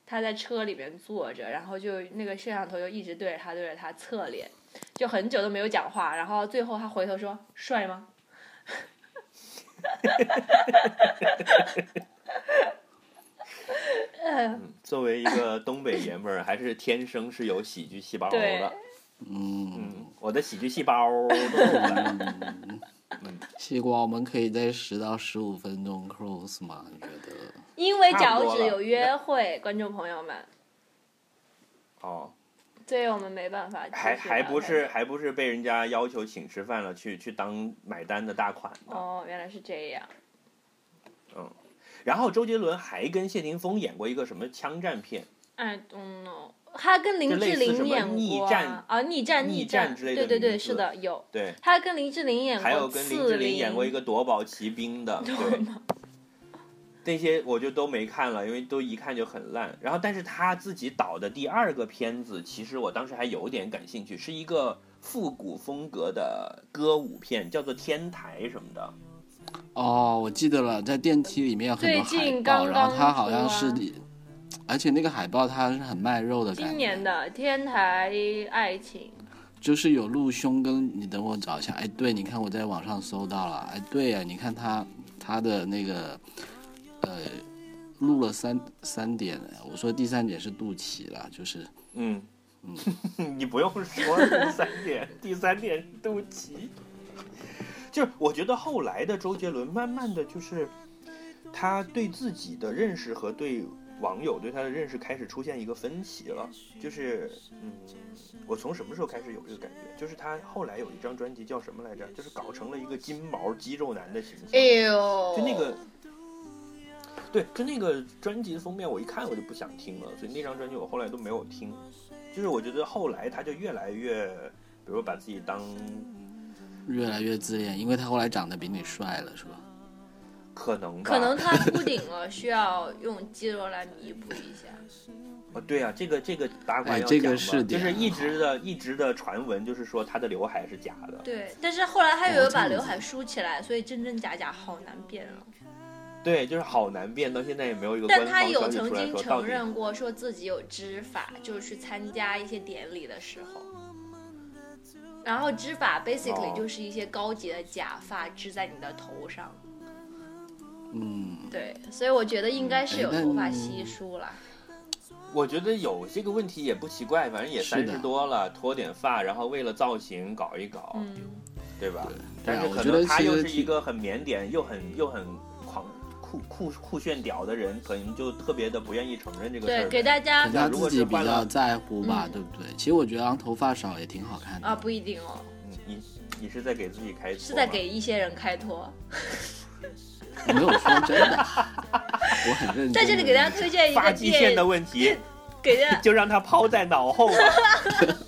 他在车里面坐着，然后就那个摄像头就一直对着他对着他侧脸，就很久都没有讲话，然后最后他回头说：“帅吗？”嗯，作为一个东北爷们儿，还是天生是有喜剧细胞的。嗯，我的喜剧细胞都嗯。西瓜，我们可以在十到十五分钟 close 吗？你觉得？因为脚趾有约会，观众朋友们。哦。所以我们没办法。还还不是还不是被人家要求请吃饭了，去去当买单的大款。哦，原来是这样。嗯然后周杰伦还跟谢霆锋演过一个什么枪战片，I don't know，他跟林志玲演过逆战啊，啊逆战逆战战之类的对对对，是的，有。对，他跟林志玲演过还有跟林志玲演过一个夺宝奇兵的，对。那些我就都没看了，因为都一看就很烂。然后，但是他自己导的第二个片子，其实我当时还有点感兴趣，是一个复古风格的歌舞片，叫做《天台》什么的。哦，我记得了，在电梯里面有很多最海报，然后他好像是，而且那个海报他是很卖肉的感觉。今年的《天台爱情就是有露胸跟，你等我找一下。哎，对，你看我在网上搜到了。哎，对呀、你看他他的那个，呃，录了三三点。我说第三点是肚脐了，就是嗯嗯，你不用说第三点，第三点是肚脐。就是我觉得后来的周杰伦，慢慢的就是他对自己的认识和对网友对他的认识开始出现一个分歧了。就是，嗯，我从什么时候开始有这个感觉？就是他后来有一张专辑叫什么来着？就是搞成了一个金毛肌肉男的形象。》。哎呦，就那个，对，就那个专辑的封面，我一看我就不想听了，所以那张专辑我后来都没有听。就是我觉得后来他就越来越，比如把自己当越来越自恋，因为他后来长得比你帅了，是吧？可能吧，可能他秃顶了，需要用肌肉来弥补一下。哦，对啊，这个这个八卦要讲嘛个是点就是一直的一直的传闻，就是说他的刘海是假的。对，但是后来他有把刘海梳起来，所以真真假假好难辨了。对，就是好难辨，到现在也没有一个但官方他有曾经承。认过，说自己有织法，就是去参加一些典礼的时候。然后织法 basically 哦就是一些高级的假发织在你的头上，嗯，对，所以我觉得应该是有哎头发稀疏了。我觉得有这个问题也不奇怪，反正也三十多了，脱点发，然后为了造型搞一搞，嗯，对吧？对但是可能他又是一个很腼腆又很又很狂酷酷酷炫屌的人，可能就特别的不愿意承认这个事儿对，给大家可能他如果自己比较在乎吧，嗯对不对？其实我觉得昂头发少也挺好看的。啊，不一定哦，嗯你你是在给自己开脱是在给一些人开脱。没有说真的，我很认真。在这里给大家推荐一个发际线电的问题，给大家就让他抛在脑后吧。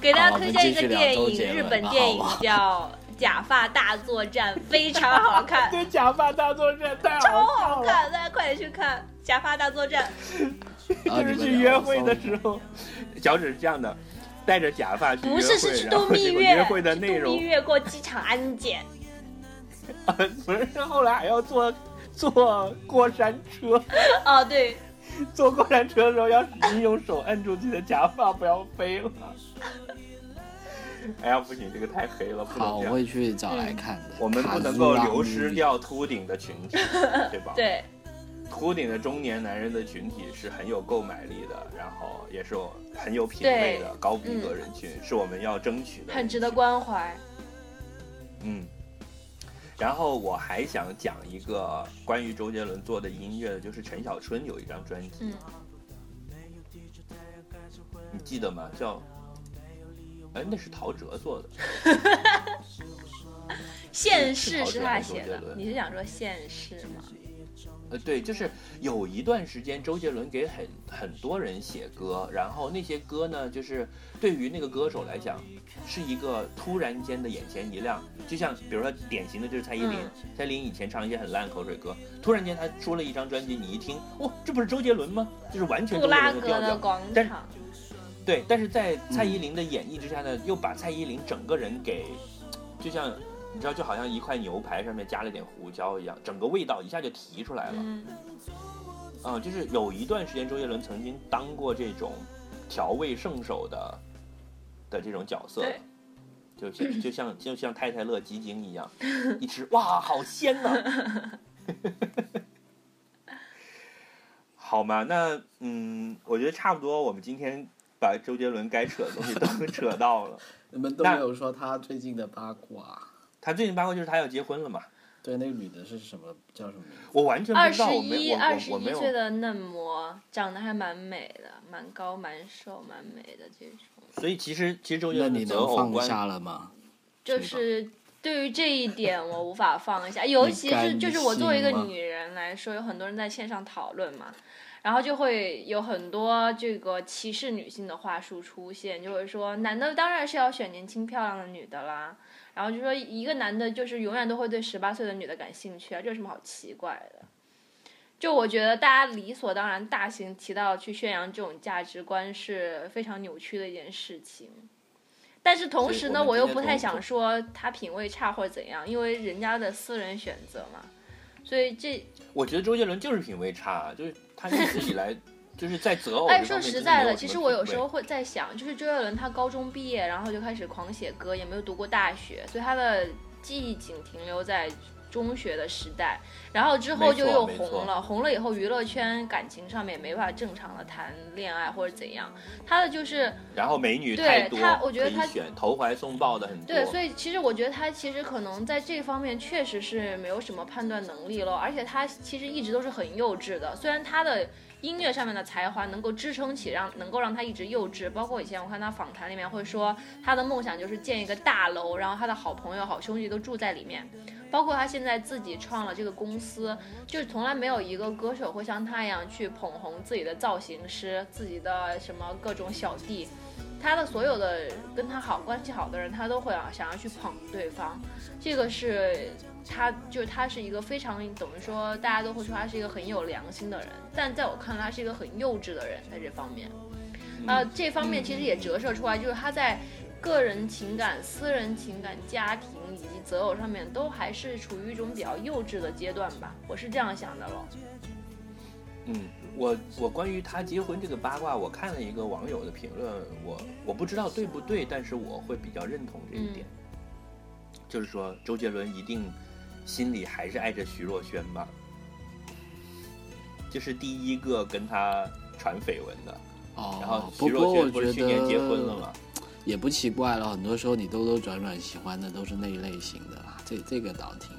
给大家推荐一个电影，日本电影叫《假发大作战》，非常好看，对假发大作战太超好笑了。好看，大家快点去看《假发大作战》。啊就是去约会的时候，脚趾是这样的，戴着假发去约会，不是，是去度蜜月，约会的内容度蜜月过机场安检。不是，后来还要坐坐过山车，哦，对，坐过山车的时候要使劲用手摁住自己的假发，不要飞了。哎呀，不行，这个太黑了，不好，我能这样。会去找来看的。我们不能够流失掉秃顶的群体，对吧？，对，秃顶的中年男人的群体是很有购买力的，然后也是有很有品味的高逼格人群，是我们要争取的。很值得关怀。嗯，然后我还想讲一个关于周杰伦做的音乐的，就是陈小春有一张专辑，嗯，你记得吗？叫，哎，那是陶喆做的，现世是他写的，你是想说现世吗？呃，对，就是有一段时间，周杰伦给很很多人写歌，然后那些歌呢，就是对于那个歌手来讲，是一个突然间的眼前一亮，就像比如说典型的就是蔡依林，嗯蔡依林以前唱一些很烂口水歌，突然间她出了一张专辑，你一听，哇，这不是周杰伦吗？就是完全周杰布拉格的广但场，对，但是在蔡依林的演绎之下呢，又把蔡依林整个人给，就像你知道，就好像一块牛排上面加了点胡椒一样，整个味道一下就提出来了。嗯，啊、就是有一段时间，周杰伦曾经当过这种调味圣手的的这种角色，就像就像就像太太乐鸡精一样，一吃哇，好鲜呐 好嘛，那嗯，我觉得差不多，我们今天把周杰伦该扯的东西都 扯到了。你们都没有说他最近的八卦。他最近八卦就是他要结婚了嘛，对，那个女的是什么？叫什么名字？我完全不二十知道，二十一、二十一岁的嫩模，长得还蛮美的，蛮高、蛮瘦、蛮美的这种。所以其实其实周杰那你伦择能放偶观下了吗？就是对于这一点我无法放下，尤其是就是我作为一个女人来说，有很多人在线上讨论嘛，然后就会有很多这个歧视女性的话术出现，就会说男的当然是要选年轻漂亮的女的啦，然后就说一个男的就是永远都会对十八岁的女的感兴趣啊，这有什么好奇怪的？就我觉得大家理所当然大行其道去宣扬这种价值观是非常扭曲的一件事情。但是同时呢，我又不太想说他品味差或者怎样，因为人家的私人选择嘛。所以这我觉得周杰伦就是品味差，就是他一直以来就是在择偶这哎，说实在的，其实我有时候会在想，就是周杰伦他高中毕业，然后就开始狂写歌，也没有读过大学，所以他的记忆仅停留在中学的时代，然后之后就又红了，红了以后娱乐圈感情上面也没法正常的谈恋爱或者怎样，他的就是然后美女对太多，他我觉得他选投怀送抱的很多。对，所以其实我觉得他其实可能在这方面确实是没有什么判断能力了，而且他其实一直都是很幼稚的。虽然他的音乐上面的才华能够支撑起让能够让他一直幼稚，包括以前我看他访谈里面会说他的梦想就是建一个大楼，然后他的好朋友、好兄弟都住在里面。包括他现在自己创了这个公司，就是从来没有一个歌手会像他一样去捧红自己的造型师、自己的什么各种小弟。他的所有的跟他好关系好的人，他都会啊想要去捧对方，这个是他就是他是一个非常等于说大家都会说他是一个很有良心的人，但在我看来他是一个很幼稚的人在这方面，呃这方面其实也折射出来，就是他在个人情感、私人情感、家庭以及择偶上面都还是处于一种比较幼稚的阶段吧，我是这样想的咯。嗯，我我关于他结婚这个八卦，我看了一个网友的评论，我我不知道对不对，但是我会比较认同这一点，就是说周杰伦一定心里还是爱着徐若瑄吧，就是第一个跟他传绯闻的，然后哦，徐若瑄不是去年结婚了吗？也不奇怪了，很多时候你兜兜转转喜欢的都是那一类型的啦，这这个倒挺，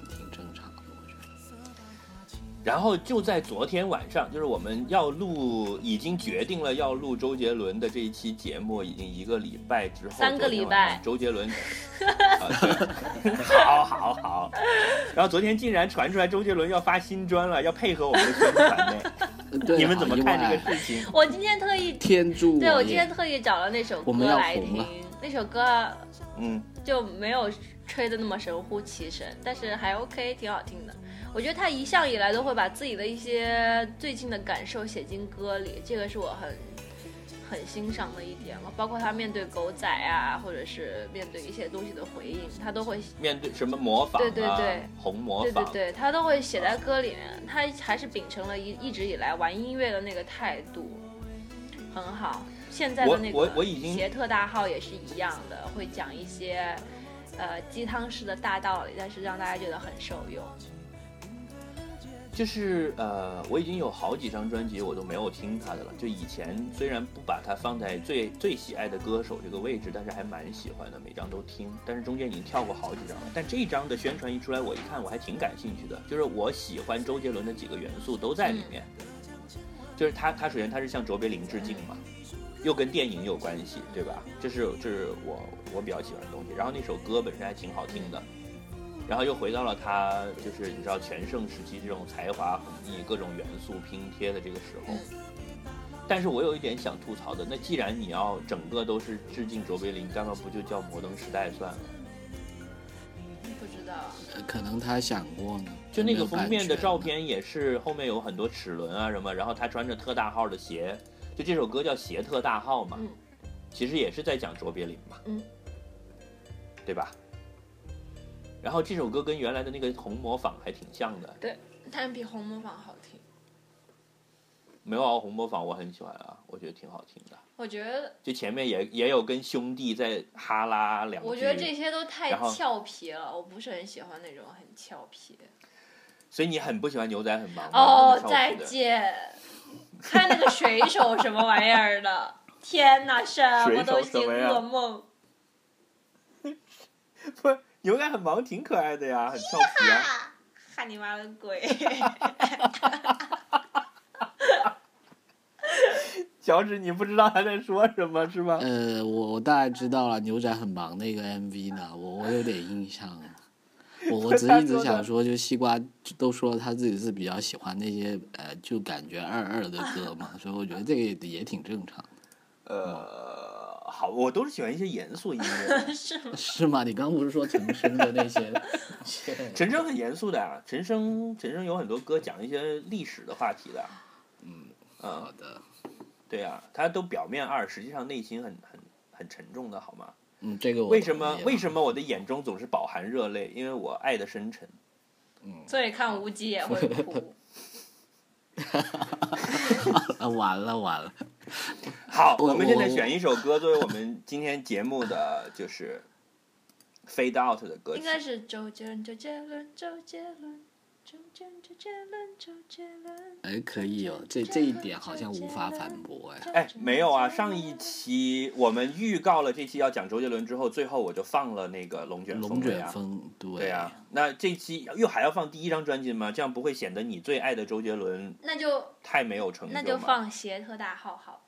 然后就在昨天晚上，就是我们要录，已经决定了要录周杰伦的这一期节目，已经一个礼拜之后，三个礼拜周杰伦，好好好，然后昨天竟然传出来周杰伦要发新专了，要配合我们的宣传呢，对。你们怎么看这个事情？我今天特意天助对我今天特意找了那首歌来听，那首歌嗯，就没有吹的那么神乎其神，但是还 OK，挺好听的。我觉得他一向以来都会把自己的一些最近的感受写进歌里，这个是我很很欣赏的一点了。包括他面对狗仔啊，或者是面对一些东西的回应，他都会，面对什么模仿啊，对对对红模仿，对对对，他都会写在歌里面。他还是秉承了一一直以来玩音乐的那个态度，很好。现在的那个我我已经邪特大号也是一样的，会讲一些呃鸡汤式的大道理，但是让大家觉得很受用。就是呃，我已经有好几张专辑我都没有听他的了。就以前虽然不把他放在最最喜爱的歌手这个位置，但是还蛮喜欢的，每张都听。但是中间已经跳过好几张了。但这一张的宣传一出来，我一看我还挺感兴趣的，就是我喜欢周杰伦的几个元素都在里面。就是他，他首先他是向卓别林致敬嘛，又跟电影有关系，对吧？这是这是我我比较喜欢的东西。然后那首歌本身还挺好听的。然后又回到了他就是你知道全盛时期这种才华横溢、各种元素拼贴的这个时候。但是我有一点想吐槽的，那既然你要整个都是致敬卓别林，干嘛不就叫摩登时代算了？不知道，呃可能他想过呢。就那个封面的，照片也是后面有很多齿轮啊什么，然后他穿着特大号的鞋，就这首歌叫《鞋特大号》嘛，嗯其实也是在讲卓别林嘛，嗯，对吧？然后这首歌跟原来的那个红模仿还挺像的，对但比红模仿好听。没有啊，红模仿我很喜欢啊，我觉得挺好听的。我觉得，就前面也也有跟兄弟在哈拉两句，我觉得这些都太俏皮了，我不是很喜欢那种很俏皮。所以你很不喜欢牛仔很忙吗哦，再见。看那个水手什么玩意儿的，天哪，什么东西水手什么呀噩梦。不 是牛仔很忙，挺可爱的呀，很俏皮啊。喊你妈个鬼！小指，你不知道他在说什么是吗？呃，我我大概知道了，牛仔很忙那个 MV 呢，我我有点印象。我我只是一直 想说，就西瓜都说他自己是比较喜欢那些呃，就感觉二二的歌嘛，所以我觉得这个也也挺正常的。呃，好，我都是喜欢一些严肃音乐。是吗？是吗？你刚刚不是说陈升的那些？陈升很严肃的啊，陈升陈升有很多歌讲一些历史的话题的。嗯，嗯好，的。对啊、他都表面二，实际上内心很很很沉重的，好吗？嗯，这个我为什么为什么我的眼中总是饱含热泪？因为我爱的深沉。嗯所以看无极也会哭。啊，完了完了，好，我我们现在选一首歌作为我们今天节目的就是 fade out 的歌曲。应。该是周杰伦，周杰伦，周杰伦，周杰伦，周杰伦，周杰伦。哎，可以哦，这这一点好像无法反驳哎。哎，没有啊！上一期我们预告了这期要讲周杰伦之后，最后我就放了那个《龙卷风》龙。卷风，对对呀、那这期又还要放第一张专辑吗？这样不会显得你最爱的周杰伦那就太没有成就吗？那就放鞋特大号好，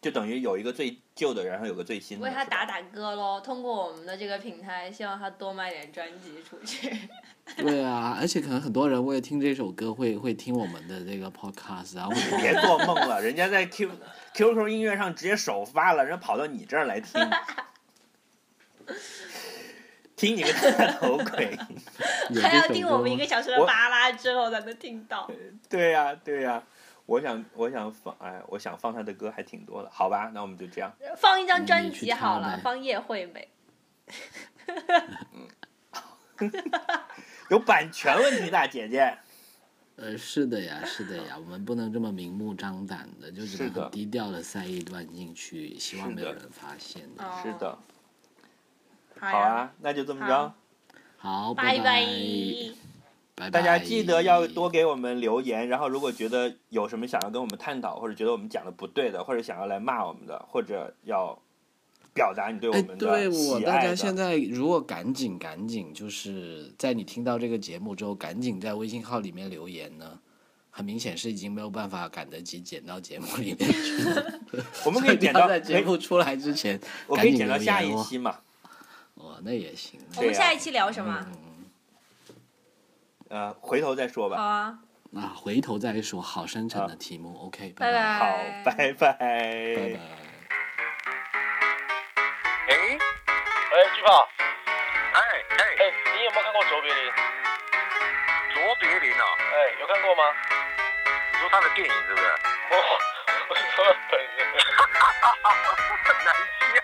就等于有一个最旧的，然后有个最新的。为他打打歌喽。通过我们的这个平台，希望他多卖点专辑出去。对啊，而且可能很多人为了听这首歌会会听我们的这个 podcast，然后会别做梦了，人家在 Q QQ 音乐上直接首发了，人家跑到你这儿来听，听你个大头鬼！有还要听我们一个小时的巴拉之后才能听到。对呀、对呀、我想我想放哎，我想放他的歌还挺多的，好吧，那我们就这样。放一张专辑好，了放叶惠美。有版权问题的姐姐，呃，是的呀，是的呀，我们不能这么明目张胆的，就只能是的很低调的塞一段进去，希望没有人发现的。哦是的，好啊，那就这么着好。拜拜。拜拜。大家记得要多给我们留言，然后如果觉得有什么想要跟我们探讨，或者觉得我们讲的不对的，或者想要来骂我们的，或者要表达你对我哎，们对的我大家现在如果赶紧赶紧，就是在你听到这个节目之后，赶紧在微信号里面留言呢。很明显是已经没有办法赶得及剪到节目里面去 了。我们可以 剪到，在节目出来之前，我可以赶紧剪到下一期嘛。哦，那也行。我们下一期聊什么？呃，回头再说吧。好啊，那回头再说，好深沉的题目。OK，拜拜好，拜拜。拜拜。哎，哎，巨炮，哎哎，哎，你有没有看过卓别林？卓别林啊，哎，有看过吗？你说他的电影是不是？我我是说本人。很难笑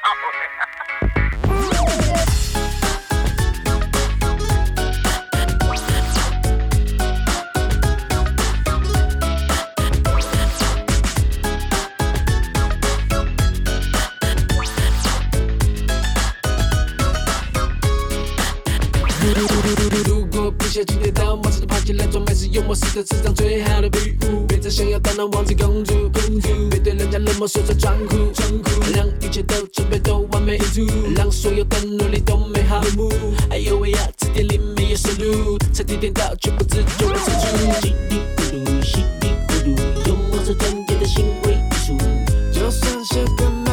如果不小心跌倒，马上就爬起来装，卖是幽默是这世上最好的礼物。别再想要当那王子公主，公主别对人家冷漠说着装酷，装酷让一切都准备都完美无误，让所有的努力都美好落幕。哎呦喂呀，字典里没有收录，差点点到却不知就被删除。稀里糊涂，稀里糊涂，幽默是专业的行为艺术。就算是跟